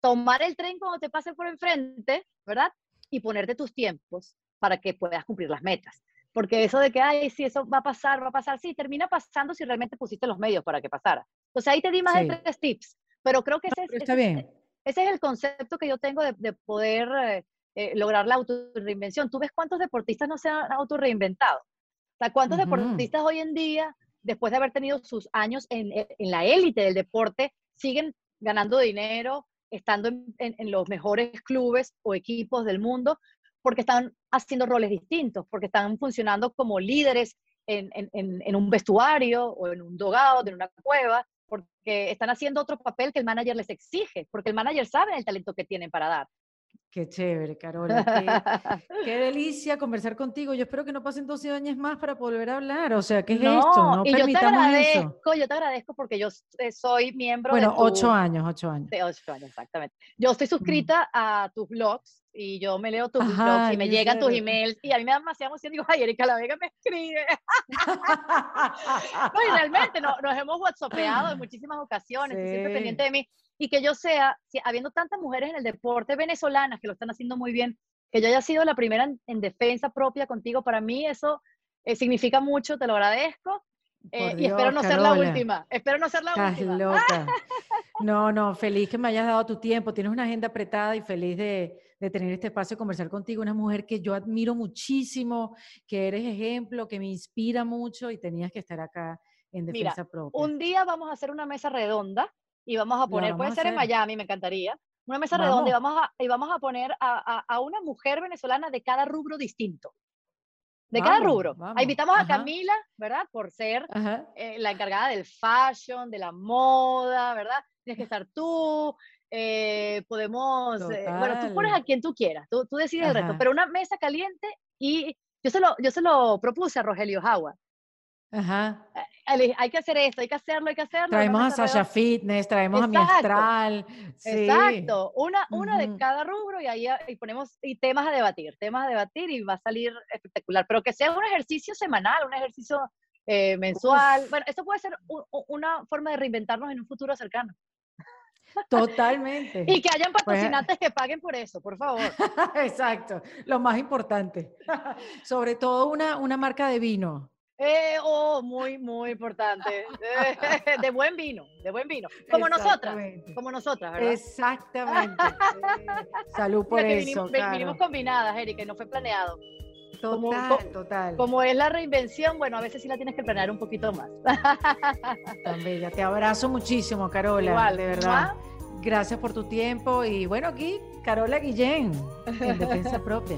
tomar el tren cuando te pase por enfrente, ¿verdad? Y ponerte tus tiempos para que puedas cumplir las metas. Porque eso de que, ay, sí, eso va a pasar, va a pasar, sí, termina pasando si realmente pusiste los medios para que pasara. Entonces ahí te di más de tres tips, pero creo que ese, es, está bien. ese es el concepto que yo tengo de, poder eh, eh, lograr la autorreinvención. ¿Tú ves cuántos deportistas no se han autorreinventado? O sea, ¿cuántos deportistas hoy en día, después de haber tenido sus años en, en la élite del deporte, siguen ganando dinero, estando en, en, los mejores clubes o equipos del mundo, porque están haciendo roles distintos, porque están funcionando como líderes en, un vestuario o en un dogado, en una cueva, porque están haciendo otro papel que el manager les exige, porque el manager sabe el talento que tienen para dar. Qué chévere, Carola. (laughs) Qué, delicia conversar contigo. Yo espero que no pasen 12 años más para volver a hablar. O sea, ¿qué es esto? No y yo te agradezco, yo te agradezco porque yo soy miembro bueno, de. Bueno, ocho años, ocho años. De ocho años, exactamente. Yo estoy suscrita a tus blogs y yo me leo tus blogs y me llegan tus emails y a mí me da demasiada emoción. Digo, ay, Erika La Vega me escribe. (laughs) no, y realmente no, nos hemos (laughs) whatsappeado en muchísimas ocasiones, siempre pendiente de mí y que yo sea, habiendo tantas mujeres en el deporte venezolanas que lo están haciendo muy bien, que yo haya sido la primera en, defensa propia contigo, para mí eso eh, significa mucho, te lo agradezco. Eh, y espero no ser la última. Espero no ser la Estás última. Loca. (laughs) No, no, feliz que me hayas dado tu tiempo. Tienes una agenda apretada y feliz de, de tener este espacio de conversar contigo. Una mujer que yo admiro muchísimo, que eres ejemplo, que me inspira mucho y tenías que estar acá en defensa propia. Un día vamos a hacer una mesa redonda y vamos a poner, puede ser en Miami, me encantaría, una mesa redonda y vamos a, y vamos a poner a, a, una mujer venezolana de cada rubro distinto. De cada rubro. Invitamos a Camila, ¿verdad? Por ser eh, la encargada del fashion, de la moda, ¿verdad? Tienes que estar tú. Eh, podemos, eh, bueno, tú pones a quien tú quieras, tú, tú decides el resto, pero una mesa caliente y yo se lo, yo se lo propuse a Rogelio Howard. Ajá. Hay que hacer esto, hay que hacerlo, hay que hacerlo. Traemos a Sasha Fitness, traemos a Miestral. Exacto, una, una de cada rubro y ahí y ponemos y temas a debatir, temas a debatir y va a salir espectacular, pero que sea un ejercicio semanal, un ejercicio eh, mensual. Bueno, esto puede ser una forma de reinventarnos en un futuro cercano. Totalmente. y que hayan pues, patrocinantes que paguen por eso, por favor. (laughs) Exacto, lo más importante. (laughs) Sobre todo una, una marca de vino. Eh, oh, muy, muy importante. (laughs) de buen vino, de buen vino. Como nosotras, como nosotras, ¿verdad? Exactamente. (laughs) Salud por eso. Vinimos combinadas, Erika, y no fue planeado. Total, como, total. Como es la reinvención, bueno, a veces sí la tienes que planear un poquito más. (laughs) Tan bella. Te abrazo muchísimo, Carola. Igual, de verdad. Gracias por tu tiempo. Y bueno, aquí, Carola Guillén, en defensa propia.